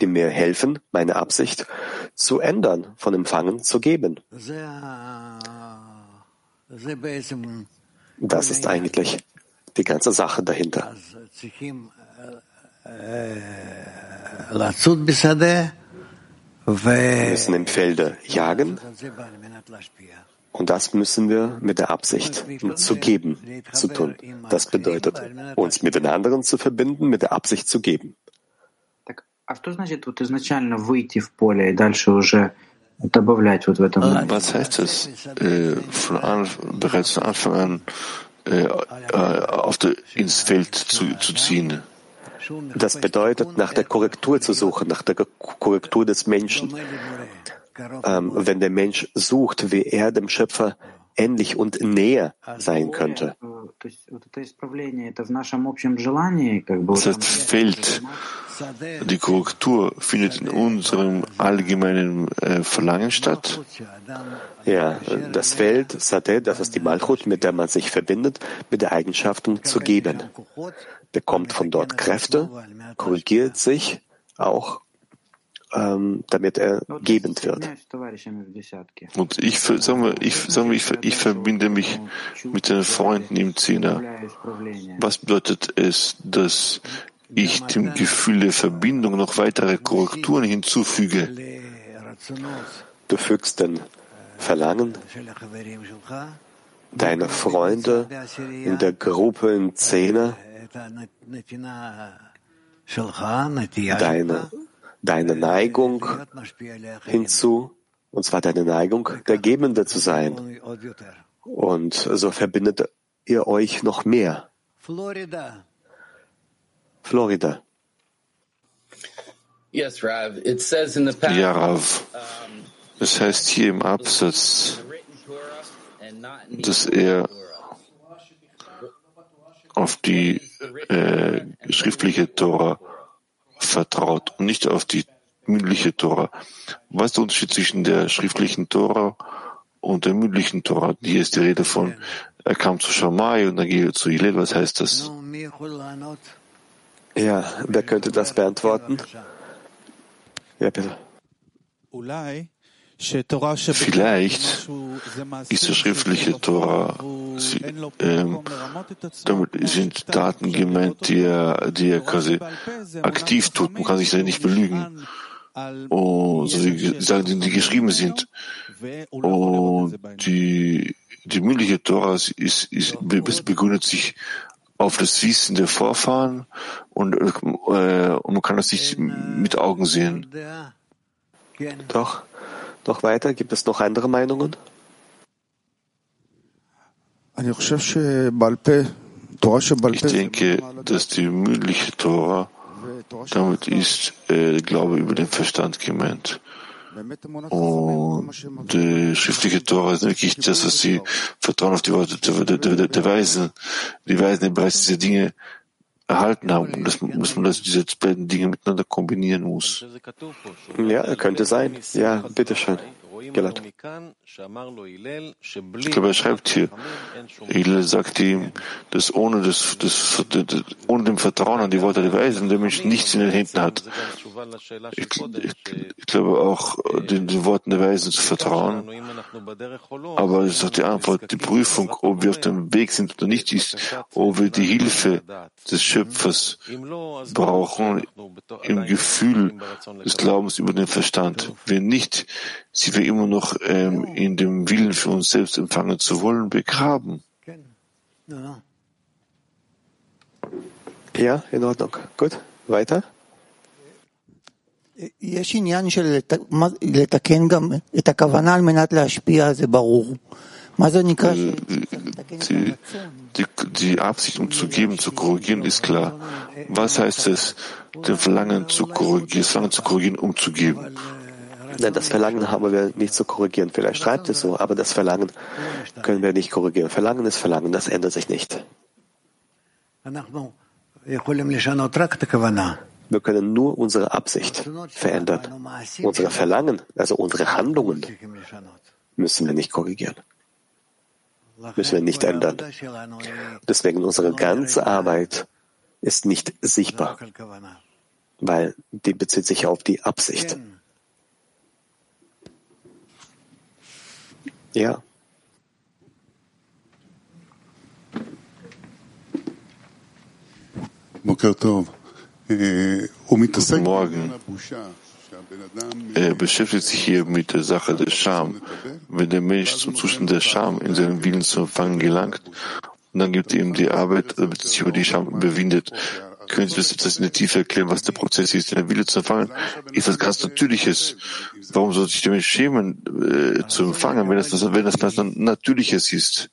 die mir helfen, meine Absicht zu ändern, von Empfangen zu geben. Das ist eigentlich die ganze Sache dahinter. Wir müssen im Felde jagen und das müssen wir mit der Absicht zu geben zu tun. Das bedeutet, uns mit den anderen zu verbinden, mit der Absicht zu geben. Was heißt es, äh, von an, bereits von Anfang an äh, äh, auf der, ins Feld zu, zu ziehen? Das bedeutet, nach der Korrektur zu suchen, nach der Korrektur des Menschen. Ähm, wenn der Mensch sucht, wie er dem Schöpfer ähnlich und näher sein könnte. Das fehlt die Korrektur findet in unserem allgemeinen äh, Verlangen statt. Ja, das Feld, Sadeh, das ist die Malchut, mit der man sich verbindet, mit der Eigenschaften zu geben. Bekommt von dort Kräfte, korrigiert sich auch ähm, damit er gebend wird. Und ich, sagen wir, ich, sagen wir, ich, ich verbinde mich mit den Freunden im Zehner. Was bedeutet es, dass ich dem Gefühl der Verbindung noch weitere Korrekturen hinzufüge? Du fügst den Verlangen deiner Freunde in der Gruppe im Zehner, deine deine Neigung hinzu, und zwar deine Neigung, der Gebende zu sein. Und so verbindet ihr euch noch mehr. Florida. Florida. Ja, Rav. Es heißt hier im Absatz, dass er auf die äh, schriftliche Tora vertraut und nicht auf die mündliche Tora. Was ist der Unterschied zwischen der schriftlichen Tora und der mündlichen Tora? Hier ist die Rede von, er kam zu Shammai und dann ging er zu Hillel. Was heißt das? Ja, wer könnte das beantworten? Ja, bitte. Vielleicht ist die schriftliche Tora, sie, ähm, damit sind Daten gemeint, die er, die er quasi aktiv tut. Man kann sich da nicht belügen. Und so wie Sachen, die geschrieben sind. Und die, die mündliche Tora ist, ist, ist, begründet sich auf das Wissen der Vorfahren und, äh, und man kann das nicht mit Augen sehen. Doch. Noch weiter, gibt es noch andere Meinungen? Ich denke, dass die mündliche Tora, damit ist äh, Glaube über den Verstand gemeint. Und die schriftliche Tora ist wirklich das, was sie vertrauen auf die Worte der, der, der, der Weisen. Die Weisen, die bereits diese Dinge erhalten haben und dass, dass man das, diese beiden Dinge miteinander kombinieren muss. Ja, könnte sein. Ja, bitteschön. Gelat. Ich glaube, er schreibt hier, Hillel sagt ihm, dass ohne, das, das, das, ohne dem Vertrauen an die Worte der Weisen der Mensch nichts in den Händen hat. Ich, ich, ich glaube auch, den, den, Worten der Weisen zu vertrauen. Aber es ist auch die Antwort, die Prüfung, ob wir auf dem Weg sind oder nicht, ist, ob wir die Hilfe des Schöpfers brauchen im Gefühl des Glaubens über den Verstand. Wenn nicht, sind wir immer noch ähm, in dem Willen für uns selbst empfangen zu wollen, begraben. Ja, in Ordnung. Gut, weiter. יש עניין של לתקן גם את הכוונה על מנת להשפיע, זה ברור. מה זה נקרא? Die, die, die Absicht, um zu geben, zu korrigieren, ist klar. Was heißt es, den Verlangen zu korrigieren, das Verlangen zu korrigieren, um zu geben? das Verlangen haben wir nicht zu korrigieren. Vielleicht schreibt es so, aber das Verlangen können wir nicht korrigieren. Verlangen ist Verlangen, das ändert sich nicht. Wir können nur unsere Absicht verändern. Unsere Verlangen, also unsere Handlungen, müssen wir nicht korrigieren. Müssen wir nicht ändern. Deswegen unsere ganze Arbeit ist nicht sichtbar, weil die bezieht sich auf die Absicht. Ja. Guten Morgen. Er beschäftigt sich hier mit der Sache der Scham. Wenn der Mensch zum Zustand der Scham in seinem Willen zu empfangen gelangt, und dann gibt er ihm die Arbeit, damit sich über die Scham überwindet, Können Sie das etwas in der Tiefe erklären, was der Prozess ist? Der Wille zu empfangen ist was ganz Natürliches. Warum soll sich der Mensch schämen, äh, zu empfangen, wenn das, wenn das ganz Natürliches ist?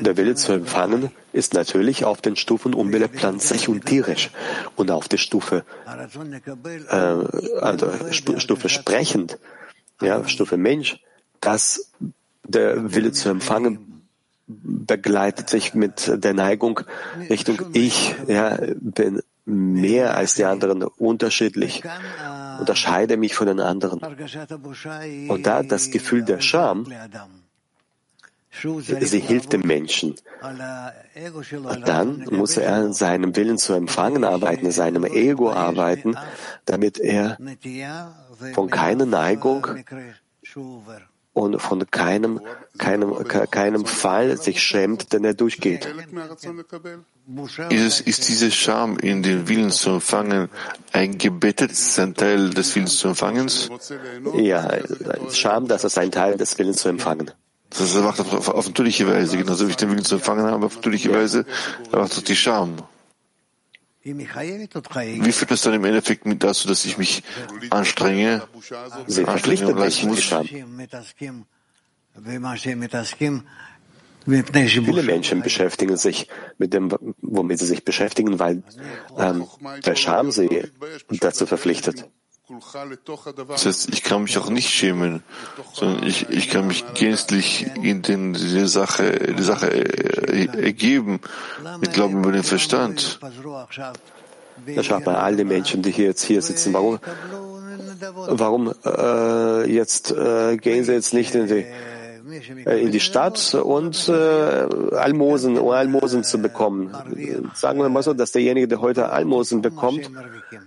Der Wille zu empfangen ist natürlich auf den Stufen Umwille, pflanzlich und tierisch und auf der Stufe, äh, also Stufe sprechend, ja, Stufe Mensch, dass der Wille zu empfangen begleitet sich mit der Neigung Richtung Ich, ja, bin mehr als die anderen, unterschiedlich, unterscheide mich von den anderen. Und da das Gefühl der Scham, sie hilft dem Menschen. Dann muss er an seinem Willen zu empfangen arbeiten, seinem Ego arbeiten, damit er von keiner Neigung und von keinem, keinem, keinem Fall sich schämt, den er durchgeht. Ist, ist diese Scham in den Willen zu empfangen eingebettet? Ist es ein Teil des Willens zu empfangens? Ja, Scham, das ist ein Teil des Willens zu empfangen. Das heißt, er macht auf, auf natürliche Weise, genauso wie ich den Willen zu empfangen habe, auf natürliche Weise, er macht die Scham. Wie führt das dann im Endeffekt mit dazu, dass ich mich anstrenge? Sie verpflichtet mich muss. Scham. Viele Menschen beschäftigen sich mit dem, womit sie sich beschäftigen, weil ähm, der Scham sie dazu verpflichtet. Das heißt, ich kann mich auch nicht schämen, sondern ich, ich kann mich gänzlich in den, die Sache, die Sache äh, ergeben, mit Glauben über den Verstand. Ja, schaut mal, all die Menschen, die hier jetzt hier sitzen, warum, warum äh, jetzt äh, gehen sie jetzt nicht in die, äh, in die Stadt und äh, Almosen, um Almosen zu bekommen? Sagen wir mal so, dass derjenige, der heute Almosen bekommt,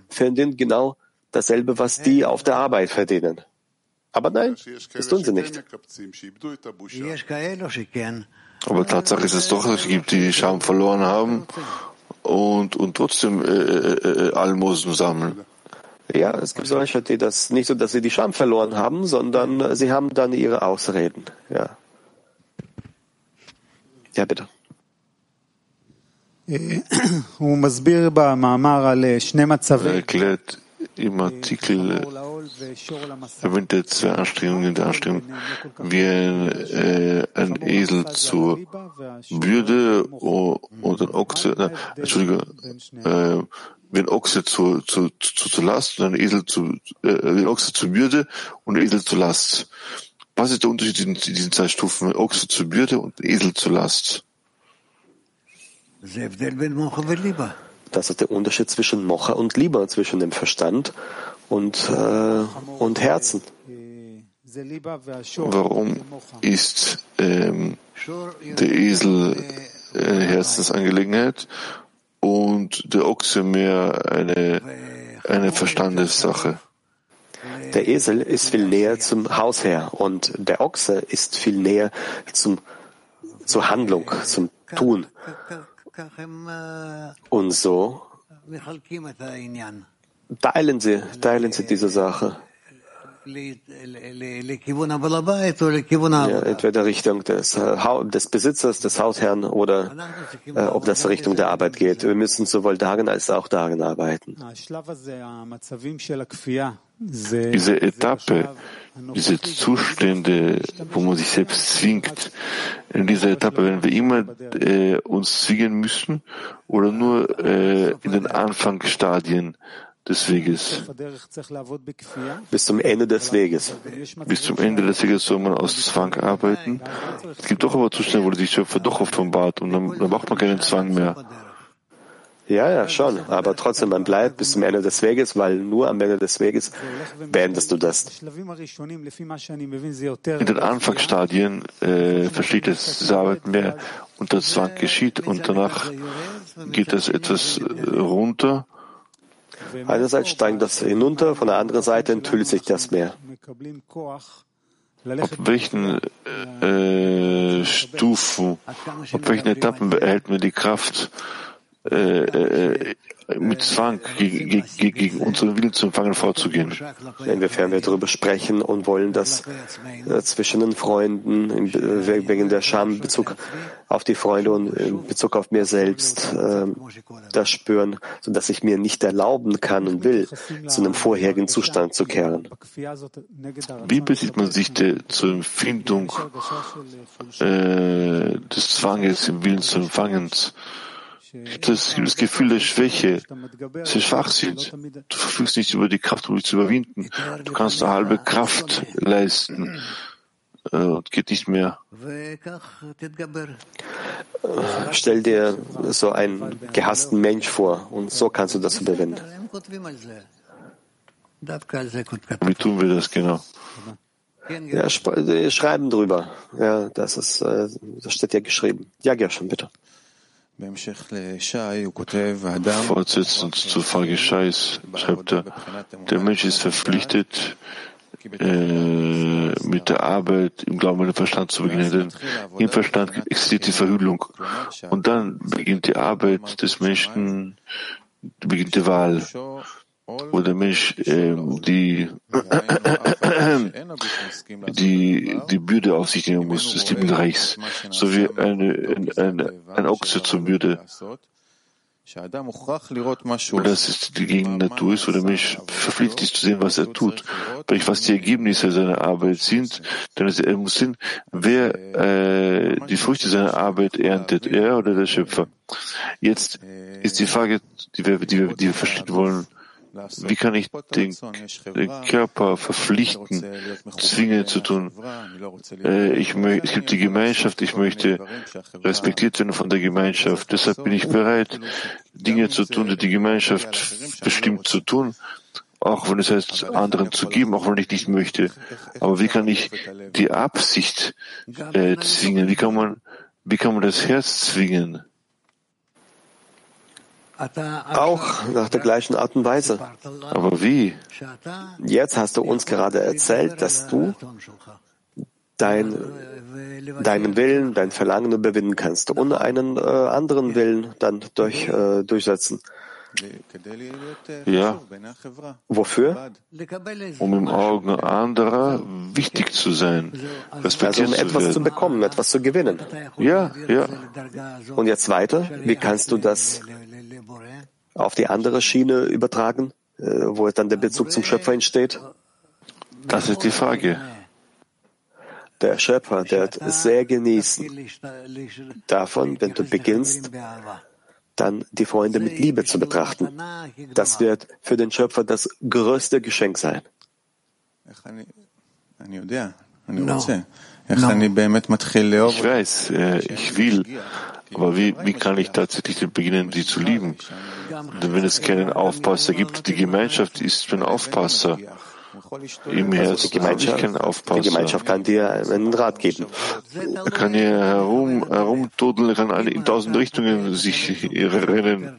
verdient genau dasselbe, was die auf der Arbeit verdienen. Aber nein, das tun sie nicht. Aber Tatsache ist es doch, es gibt, die Scham verloren haben und, und trotzdem äh äh, äh, äh, Almosen sammeln. Ja, es gibt solche, die das nicht so, dass sie die Scham verloren haben, sondern sie haben dann ihre Ausreden. Ja, ja bitte. Er erklärt im Artikel äh, erwähnt er zwei Anstrengungen der Anstrengung, wie ein, äh, ein Esel zur Bürde oder ein Ochse, na, Entschuldigung, äh, wie ein Ochse zur, zur, zur, zur Last und ein Esel zu, äh, wie ein Ochse zur Bürde und ein Esel zur Last. Was ist der Unterschied in diesen zwei Stufen, Ochse zur Bürde und Esel zur Last? Das ist der Unterschied zwischen Mocha und Liebe, zwischen dem Verstand und, äh, und Herzen. Warum ist ähm, der Esel eine Herzensangelegenheit und der Ochse mehr eine, eine Verstandessache? Der Esel ist viel näher zum Hausherr und der Ochse ist viel näher zum, zur Handlung, zum Tun. Und so teilen sie, teilen sie diese Sache. Ja, entweder Richtung des, äh, des Besitzers, des Hausherrn oder äh, ob das Richtung der Arbeit geht. Wir müssen sowohl darin als auch darin arbeiten. Diese Etappe, diese Zustände, wo man sich selbst zwingt, in dieser Etappe werden wir immer äh, uns zwingen müssen oder nur äh, in den Anfangsstadien des Weges. Bis zum Ende des Weges. Bis zum Ende des Weges soll man aus Zwang arbeiten. Es gibt doch aber Zustände, wo sich Schöpfer doch offenbart und dann, dann braucht man keinen Zwang mehr. Ja, ja, schon. Aber trotzdem, man bleibt bis zum Ende des Weges, weil nur am Ende des Weges beendest du das. In den Anfangsstadien äh, versteht es diese Arbeit mehr unter Zwang geschieht und danach geht es etwas runter Einerseits steigt das hinunter, von der anderen Seite enthüllt sich das Meer. Auf welchen äh, Stufen, auf welchen Etappen behält man die Kraft, äh, äh, mit Zwang gegen, gegen unseren Willen zu empfangen vorzugehen. Inwiefern wir darüber sprechen und wollen, dass äh, zwischen den Freunden in, wegen der Scham in Bezug auf die Freunde und in Bezug auf mir selbst äh, das spüren, sodass ich mir nicht erlauben kann und will, zu einem vorherigen Zustand zu kehren. Wie besieht man sich der, zur Empfindung äh, des Zwanges im Willen zu empfangen? Das, das Gefühl der Schwäche, dass sie schwach sind. Du verfügst nicht über die Kraft, um dich zu überwinden. Du kannst eine halbe Kraft leisten äh, und geht nicht mehr. Stell dir so einen gehassten Mensch vor und so kannst du das überwinden. Wie tun wir das genau? Ja, schreiben drüber. Ja, das ist, äh, das steht ja geschrieben. Ja, Gershon, bitte. Fortsetzend zur Frage Scheiß schreibt er, der Mensch ist verpflichtet, äh, mit der Arbeit im Glauben an den Verstand zu beginnen, denn im Verstand existiert die Verhüllung. Und dann beginnt die Arbeit des Menschen, beginnt die Wahl wo der Mensch äh, die, die, die Bürde auf sich nehmen muss, des lieben Reichs, so wie eine, eine, ein Ochse zur Bürde. Und das ist die Gegennatur ist, wo der Mensch verpflichtet ist zu sehen, was er tut, sprich, was die Ergebnisse seiner Arbeit sind, denn er muss sehen, wer äh, die Früchte seiner Arbeit erntet, er oder der Schöpfer. Jetzt ist die Frage, die wir, die wir, die wir verstehen wollen, wie kann ich den, Körper verpflichten, zwingen zu tun? Äh, ich es gibt die Gemeinschaft, ich möchte respektiert werden von der Gemeinschaft. Deshalb bin ich bereit, Dinge zu tun, die die Gemeinschaft bestimmt zu tun, auch wenn es heißt, anderen zu geben, auch wenn ich nicht möchte. Aber wie kann ich die Absicht äh, zwingen? Wie kann man, wie kann man das Herz zwingen? Auch nach der gleichen Art und Weise. Aber wie? Jetzt hast du uns gerade erzählt, dass du dein, deinen Willen, dein Verlangen überwinden kannst, ohne einen äh, anderen Willen dann durch, äh, durchsetzen. Ja. Wofür? Um im Augen anderer wichtig zu sein, also um etwas zu, zu bekommen, etwas zu gewinnen. Ja, ja. Und jetzt weiter, wie kannst du das auf die andere Schiene übertragen, äh, wo dann der Bezug zum Schöpfer entsteht? Das ist die Frage. Der Schöpfer, der wird sehr genießen davon, wenn du beginnst, dann die Freunde mit Liebe zu betrachten. Das wird für den Schöpfer das größte Geschenk sein. Ich weiß, äh, ich will, aber wie, wie kann ich tatsächlich beginnen, sie zu lieben? Denn wenn es keinen Aufpasser gibt, die Gemeinschaft ist ein Aufpasser. Im Herzen also die Gemeinschaft, keinen Aufpasser. Die Gemeinschaft kann dir einen Rat geben. Er kann hier herum, herumtodeln, kann in tausend Richtungen sich rennen.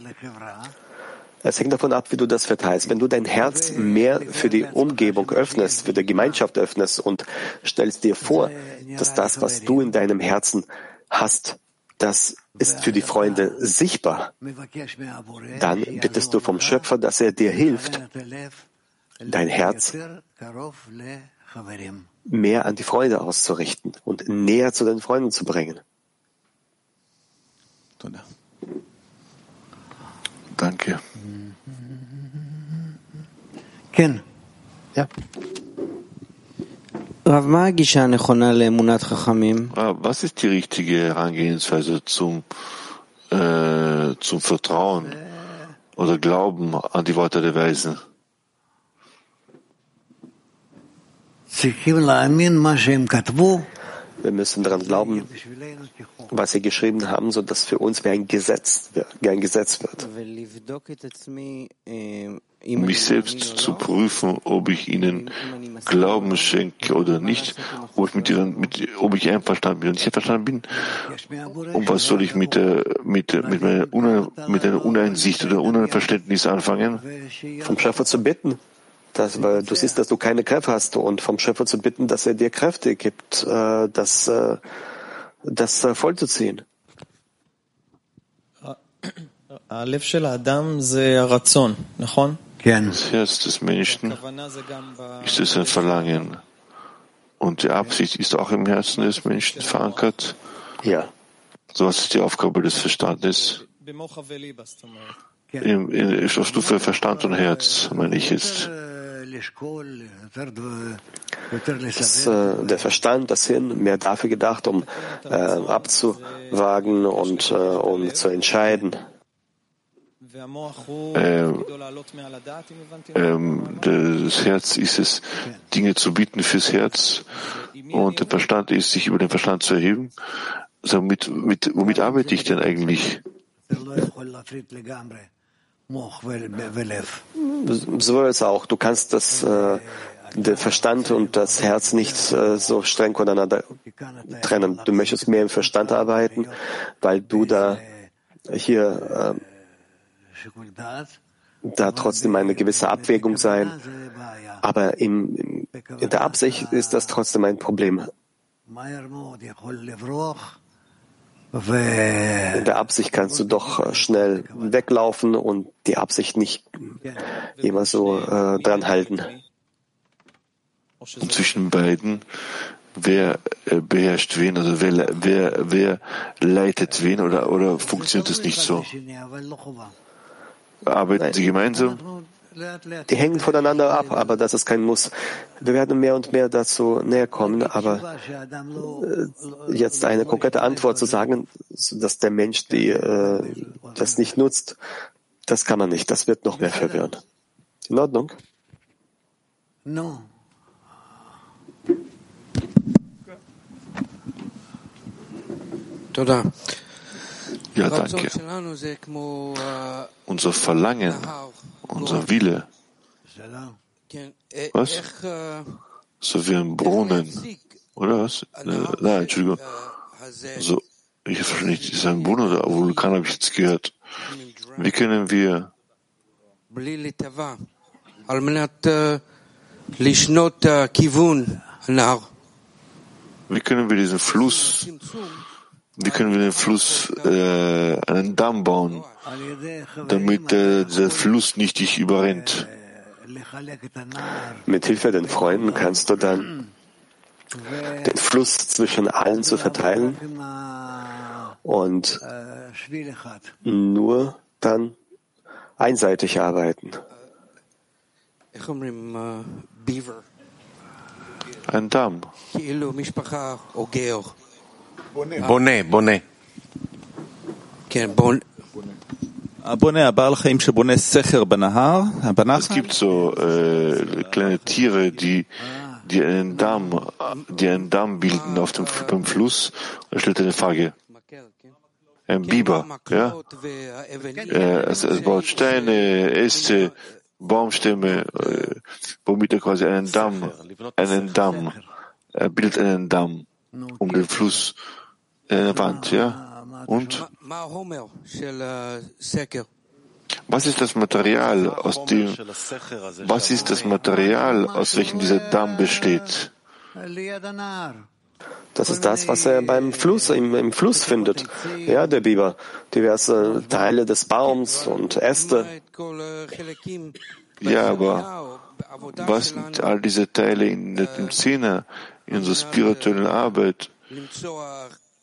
Es hängt davon ab, wie du das verteilst. Wenn du dein Herz mehr für die Umgebung öffnest, für die Gemeinschaft öffnest und stellst dir vor, dass das, was du in deinem Herzen hast, das ist für die Freunde sichtbar. Dann bittest du vom Schöpfer, dass er dir hilft, dein Herz mehr an die Freunde auszurichten und näher zu den Freunden zu bringen. Danke. Ken. Ja. Was ist die richtige Herangehensweise zum, äh, zum Vertrauen oder Glauben an die Worte der Weisen? Wir müssen daran glauben, was sie geschrieben haben, so dass für uns wie ein Gesetz, wie ein Gesetz wird mich selbst zu prüfen, ob ich ihnen Glauben schenke oder nicht, ob ich, mit ihren, mit, ob ich einverstanden bin. Und ich einverstanden bin, und was soll ich mit, der, mit, mit, meiner, Une, mit einer Uneinsicht oder Unverständnis anfangen? Vom Schöpfer zu bitten. Das, weil du siehst, dass du keine Kräfte hast und vom Schöpfer zu bitten, dass er dir Kräfte gibt, äh, das, das vollzuziehen. Das Herz des Menschen ist es ein Verlangen. Und die Absicht ist auch im Herzen des Menschen verankert. Ja. So was ist die Aufgabe des Verstandes. Im, in, auf Stufe Verstand und Herz, meine ich jetzt. Das, äh, der Verstand, das Hirn, mehr dafür gedacht, um äh, abzuwagen und äh, um zu entscheiden. Das Herz ist es, Dinge zu bieten fürs Herz und der Verstand ist, sich über den Verstand zu erheben. Also mit, mit, womit arbeite ich denn eigentlich? So ist es auch. Du kannst das, äh, der Verstand und das Herz nicht äh, so streng voneinander trennen. Du möchtest mehr im Verstand arbeiten, weil du da hier äh, da trotzdem eine gewisse Abwägung sein. Aber im, in der Absicht ist das trotzdem ein Problem. In der Absicht kannst du doch äh, schnell weglaufen und die Absicht nicht immer so äh, dran halten. Und zwischen beiden, wer äh, beherrscht wen, also wer, wer, wer leitet wen oder, oder funktioniert es nicht so? Arbeiten sie gemeinsam? Die hängen voneinander ab, aber das ist kein Muss. Wir werden mehr und mehr dazu näher kommen, aber äh, jetzt eine konkrete Antwort zu sagen, dass der Mensch die, äh, das nicht nutzt, das kann man nicht. Das wird noch mehr verwirren. In Ordnung? No. Ja, danke. Unser Verlangen unser Wille. Was? So wie ein Brunnen. Oder was? Nein, Entschuldigung. So, ich verstehe nicht, ist ein Brunnen oder Vulkan, habe ich jetzt gehört. Wie können wir wie können wir diesen Fluss, wie können wir den Fluss, äh, einen Damm bauen? damit äh, der Fluss nicht dich überrennt. Mit Hilfe der Freunden kannst du dann den Fluss zwischen allen zu verteilen und nur dann einseitig arbeiten. Ein Damm. Bonnet, Bonnet. Es gibt so äh, kleine Tiere, die, die einen Damm, die einen Damm bilden auf dem, beim Fluss. Er stellt eine Frage. Ein Biber, ja? Äh, es, es baut Steine, Äste, Baumstämme, äh, womit er quasi einen Damm, einen Damm, er bildet einen Damm um den Fluss, Wand, ja? Und was ist das Material, aus dem, was ist das Material, aus welchem dieser Damm besteht? Das ist das, was er beim Fluss, im, im Fluss findet. Ja, der Biber. Diverse Teile des Baums und Äste. Ja, aber was sind all diese Teile in dem Zehner, in unserer spirituellen Arbeit?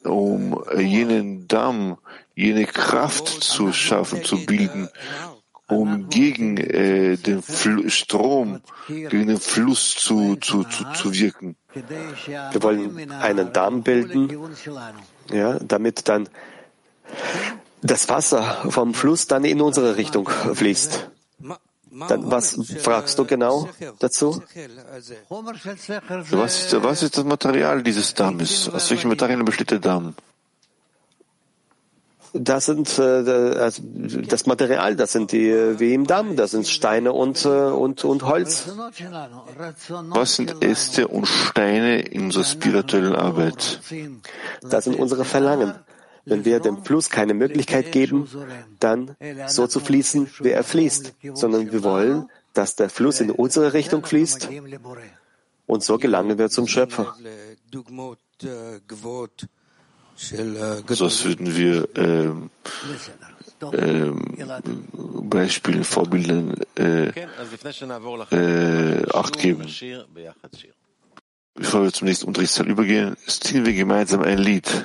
Um jenen Damm, jene Kraft zu schaffen, zu bilden, um gegen äh, den Fl Strom, gegen den Fluss zu, zu, zu, zu wirken. Wir wollen einen Damm bilden, ja, damit dann das Wasser vom Fluss dann in unsere Richtung fließt. Dann, was fragst du genau dazu? Was ist, was ist das Material dieses Dammes? Aus welchen Materialien besteht der Damm? Das sind äh, also das Material, das sind die wie im Damm, das sind Steine und, äh, und, und Holz. Was sind Äste und Steine in unserer spirituellen Arbeit? Das sind unsere Verlangen. Wenn wir dem Fluss keine Möglichkeit geben, dann so zu fließen, wie er fließt, sondern wir wollen, dass der Fluss in unsere Richtung fließt und so gelangen wir zum Schöpfer. so als würden wir ähm, ähm, Beispielen, Vorbildern äh, äh, Acht geben. Bevor wir zum nächsten Unterrichtsteil übergehen, singen wir gemeinsam ein Lied.